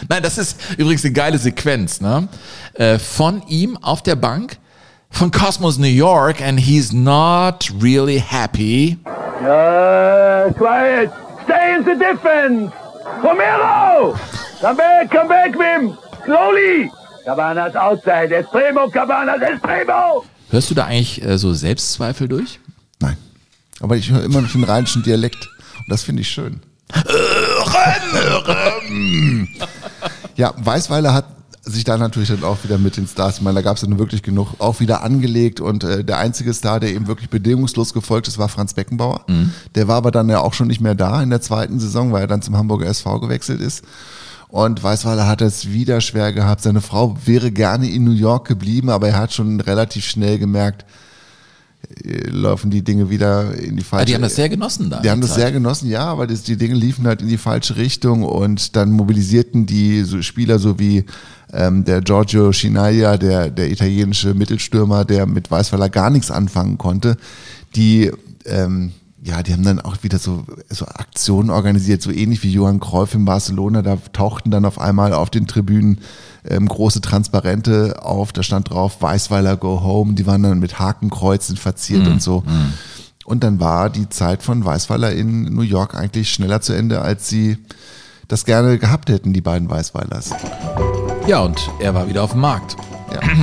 Speaker 3: Nein, das ist übrigens eine geile Sequenz, ne? Äh, von ihm auf der Bank von Cosmos New York and he's not really happy.
Speaker 4: Uh, quiet. Stay in the defense. Romero. Come back, come back, Wim. Slowly. Cabanas outside. Extremo, Cabanas, Extremo.
Speaker 3: Hörst du da eigentlich äh, so Selbstzweifel durch?
Speaker 2: Nein. Aber ich höre immer noch den rheinischen Dialekt. Und das finde ich schön. Ja, Weißweiler hat sich da natürlich dann auch wieder mit den Stars, ich meine, da gab es dann wirklich genug, auch wieder angelegt und äh, der einzige Star, der eben wirklich bedingungslos gefolgt ist, war Franz Beckenbauer. Der war aber dann ja auch schon nicht mehr da in der zweiten Saison, weil er dann zum Hamburger SV gewechselt ist. Und Weißweiler hat es wieder schwer gehabt. Seine Frau wäre gerne in New York geblieben, aber er hat schon relativ schnell gemerkt, äh, laufen die Dinge wieder in die falsche
Speaker 3: Ah, die haben das sehr genossen da.
Speaker 2: die haben das
Speaker 3: Zeit.
Speaker 2: sehr genossen, ja, aber das, die Dinge liefen halt in die falsche Richtung und dann mobilisierten die so Spieler so wie ähm, der Giorgio Chinaglia, der, der italienische Mittelstürmer, der mit Weißweiler gar nichts anfangen konnte, die ähm, ja, die haben dann auch wieder so, so Aktionen organisiert, so ähnlich wie Johann Cruyff in Barcelona. Da tauchten dann auf einmal auf den Tribünen ähm, große Transparente auf. Da stand drauf Weißweiler Go Home. Die waren dann mit Hakenkreuzen verziert
Speaker 3: Mhm.
Speaker 2: und so. Und dann war die Zeit von Weißweiler in New York eigentlich schneller zu Ende, als sie das gerne gehabt hätten, die beiden Weißweilers.
Speaker 3: Ja, und er war wieder auf dem Markt.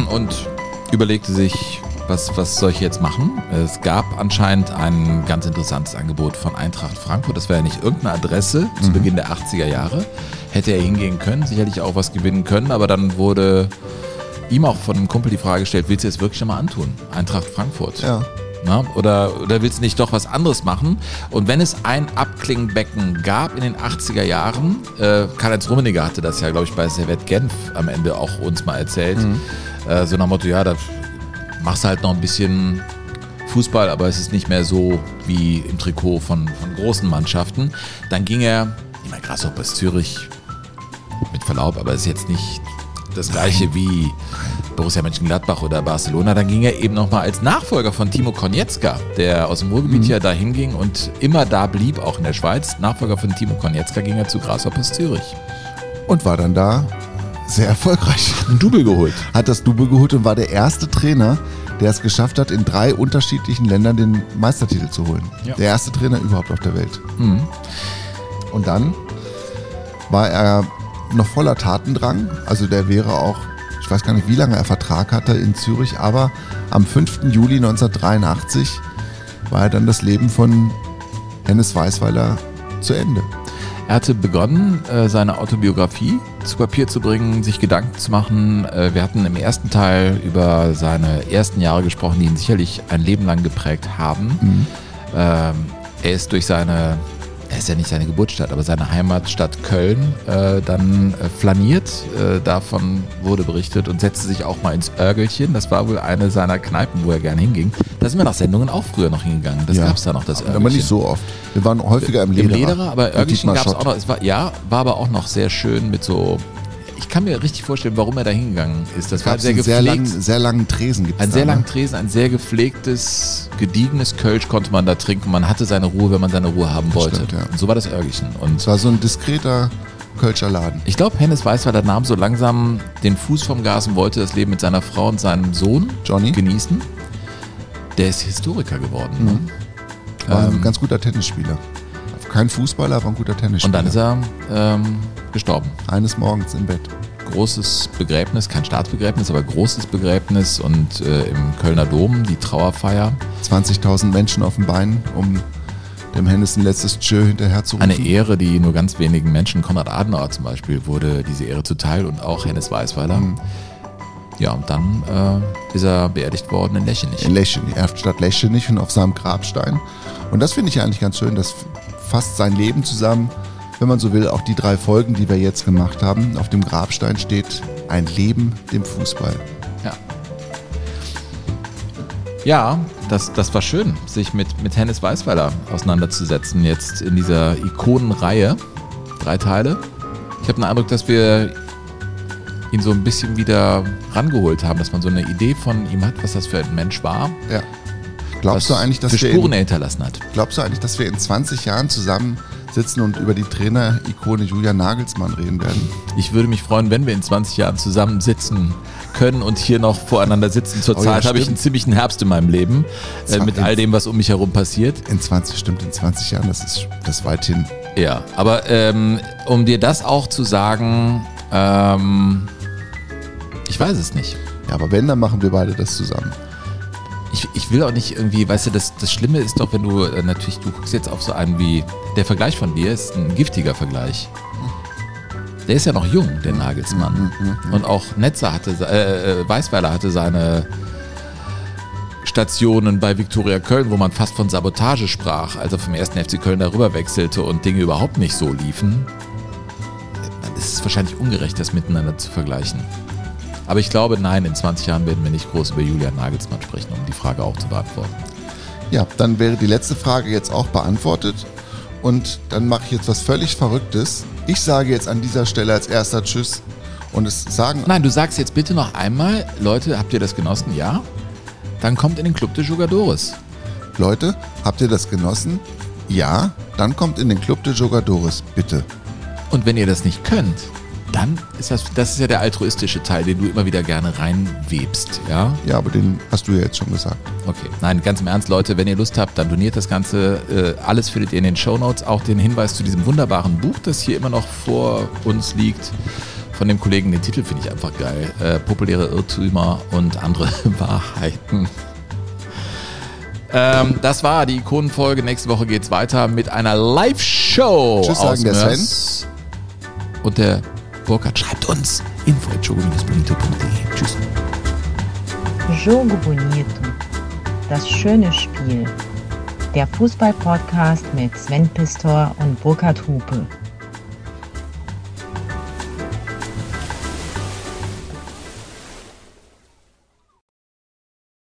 Speaker 3: und überlegte sich, was, was soll ich jetzt machen? Es gab anscheinend ein ganz interessantes Angebot von Eintracht Frankfurt. Das war ja nicht irgendeine Adresse zu
Speaker 2: Mhm.
Speaker 3: Beginn der 80er Jahre. Hätte er hingehen können, sicherlich auch was gewinnen können, aber dann wurde ihm auch von einem Kumpel die Frage gestellt, willst du es wirklich mal antun? Eintracht Frankfurt.
Speaker 2: Ja.
Speaker 3: Na, oder, oder willst du nicht doch was anderes machen? Und wenn es ein Abklingbecken gab in den 80er Jahren, äh, Karl-Heinz Rummenigge hatte das ja, glaube ich, bei Servette Genf am Ende auch uns mal erzählt, äh, so nach dem Motto, ja, da machst halt noch ein bisschen Fußball, aber es ist nicht mehr so wie im Trikot von, von großen Mannschaften. Dann ging er, ich meine, Grasshoppers Zürich, mit Verlaub, aber es ist jetzt nicht das gleiche wie Borussia Mönchengladbach oder Barcelona. Dann ging er eben nochmal als Nachfolger von Timo Konietzka, der aus dem Ruhrgebiet ja dahin ging und immer da blieb, auch in der Schweiz. Nachfolger von Timo Konietzka ging er zu Grasshoppers Zürich.
Speaker 2: Und war dann da sehr erfolgreich.
Speaker 3: Ein Double geholt.
Speaker 2: Hat das Double geholt und war der erste Trainer, der es geschafft hat, in drei unterschiedlichen Ländern den Meistertitel zu holen.
Speaker 3: Ja.
Speaker 2: Der erste Trainer überhaupt auf der Welt.
Speaker 3: Mhm.
Speaker 2: Und dann war er noch voller Tatendrang. Also der wäre auch, ich weiß gar nicht, wie lange er Vertrag hatte in Zürich, aber am 5. Juli 1983 war er dann das Leben von Hennes Weißweiler zu Ende.
Speaker 3: Er hatte begonnen, äh, seine Autobiografie zu Papier zu bringen, sich Gedanken zu machen. Äh, Wir hatten im ersten Teil über seine ersten Jahre gesprochen, die ihn sicherlich ein Leben lang geprägt haben. Ähm, Er ist durch seine, er ist ja nicht seine Geburtsstadt, aber seine Heimatstadt Köln äh, dann äh, flaniert. Äh, davon wurde berichtet und setzte sich auch mal ins Örgelchen. Das war wohl eine seiner Kneipen, wo er gerne hinging. Da sind wir nach Sendungen auch früher noch hingegangen. Das
Speaker 2: Ja.
Speaker 3: gab es da noch, das Örgelchen.
Speaker 2: Aber nicht so oft. Wir waren häufiger im
Speaker 3: Im
Speaker 2: Lederer.
Speaker 3: Lederer, aber Örgelchen gab es auch noch. Es war, ja, war aber auch noch sehr schön mit so. Ich kann mir richtig vorstellen, warum er da hingegangen ist. Das war sehr
Speaker 2: einen sehr,
Speaker 3: gepflegt.
Speaker 2: langen, sehr langen Tresen. Gibt's
Speaker 3: Ein
Speaker 2: da,
Speaker 3: sehr
Speaker 2: ne?
Speaker 3: langen Tresen, ein sehr gepflegtes, gediegenes Kölsch konnte man da trinken. Man hatte seine Ruhe, wenn man seine Ruhe haben wollte.
Speaker 2: stimmt, ja.
Speaker 3: Und so war das Örgelchen. Und
Speaker 2: Es war so ein diskreter Kölscher Laden.
Speaker 3: ich glaube, Hennes Weißweiler nahm so langsam den Fuß vom Gas und wollte das Leben mit seiner Frau und seinem Sohn
Speaker 2: Johnny.
Speaker 3: genießen. Der ist Historiker geworden. Ne?
Speaker 2: War ein
Speaker 3: Ähm,
Speaker 2: ganz guter Tennisspieler. Kein Fußballer, aber ein guter
Speaker 3: Und
Speaker 2: Tennisspieler.
Speaker 3: dann ist er ähm, gestorben.
Speaker 2: Eines Morgens im Bett.
Speaker 3: großes Begräbnis, kein Staatsbegräbnis, aber großes Begräbnis und äh, im Kölner Dom die Trauerfeier.
Speaker 2: 20.000 Menschen auf den Beinen, um dem Hennes ein letztes Tschö hinterher zu rufen.
Speaker 3: Eine Ehre, die nur ganz wenigen Menschen, Konrad Adenauer zum Beispiel, wurde diese Ehre zuteil und auch Hennes Weißweiler.
Speaker 2: Mhm.
Speaker 3: Ja, und dann äh, ist er beerdigt worden in Lechenich.
Speaker 2: In Lechenich, Erftstadt Lechenich und auf seinem Grabstein. Und das finde ich ja eigentlich ganz schön, das fasst sein Leben zusammen. Wenn man so will, auch die drei Folgen, die wir jetzt gemacht haben. Auf dem Grabstein steht ein Leben dem Fußball.
Speaker 3: Ja. Ja, das, das war schön, sich mit, mit Hennes Weißweiler auseinanderzusetzen, jetzt in dieser Ikonenreihe. Drei Teile. Ich habe den Eindruck, dass wir ihn so ein bisschen wieder rangeholt haben, dass man so eine Idee von ihm hat, was das für ein Mensch war.
Speaker 2: Ja. Glaubst du eigentlich, dass
Speaker 3: für
Speaker 2: wir
Speaker 3: Spuren
Speaker 2: in,
Speaker 3: er hinterlassen hat?
Speaker 2: glaubst du eigentlich, dass wir in 20 Jahren zusammen sitzen und über die Trainer-Ikone Julian Nagelsmann reden werden?
Speaker 3: Ich würde mich freuen, wenn wir in 20 Jahren zusammen sitzen können und hier noch voreinander sitzen.
Speaker 2: Oh ja,
Speaker 3: Zurzeit habe ich einen ziemlichen Herbst in meinem Leben äh, mit all dem, was um mich herum passiert.
Speaker 2: In 20, stimmt, in 20 Jahren, das ist das weit hin.
Speaker 3: Ja, aber ähm, um dir das auch zu sagen, ähm, ich weiß es nicht.
Speaker 2: Ja, aber wenn, dann machen wir beide das zusammen.
Speaker 3: Ich, ich will auch nicht irgendwie, weißt du, das, das Schlimme ist doch, wenn du äh, natürlich, du guckst jetzt auf so einen wie, der Vergleich von dir ist ein giftiger Vergleich. Der ist ja noch jung, der Nagelsmann. Und auch Netzer hatte, äh, äh, Weißweiler hatte seine Stationen bei Viktoria Köln, wo man fast von Sabotage sprach, als er vom ersten FC Köln darüber wechselte und Dinge überhaupt nicht so liefen. Es ist wahrscheinlich ungerecht, das miteinander zu vergleichen. Aber ich glaube, nein, in 20 Jahren werden wir nicht groß über Julian Nagelsmann sprechen, um die Frage auch zu beantworten.
Speaker 2: Ja, dann wäre die letzte Frage jetzt auch beantwortet. Und dann mache ich jetzt was völlig Verrücktes. Ich sage jetzt an dieser Stelle als erster Tschüss. Und es sagen.
Speaker 3: Nein, du sagst jetzt bitte noch einmal, Leute, habt ihr das genossen? Ja? Dann kommt in den Club de Jugadores.
Speaker 2: Leute, habt ihr das genossen? Ja, dann kommt in den Club de Jogadores, bitte.
Speaker 3: Und wenn ihr das nicht könnt, dann ist das, das ist ja der altruistische Teil, den du immer wieder gerne reinwebst, ja?
Speaker 2: Ja, aber den hast du ja jetzt schon gesagt.
Speaker 3: Okay, nein, ganz im Ernst, Leute, wenn ihr Lust habt, dann doniert das Ganze. Äh, alles findet ihr in den Shownotes. Auch den Hinweis zu diesem wunderbaren Buch, das hier immer noch vor uns liegt, von dem Kollegen, den Titel finde ich einfach geil. Äh, populäre Irrtümer und andere Wahrheiten. Ähm, das war die Ikonenfolge. Nächste Woche geht's weiter mit einer Live-Show.
Speaker 2: Tschüss sagen der Sven.
Speaker 3: Und der Burkhard schreibt uns info.jogo-bonito.de. Tschüss.
Speaker 1: Jogo Bonito. Das schöne Spiel. Der Fußball-Podcast mit Sven Pistor und Burkhard Hupe.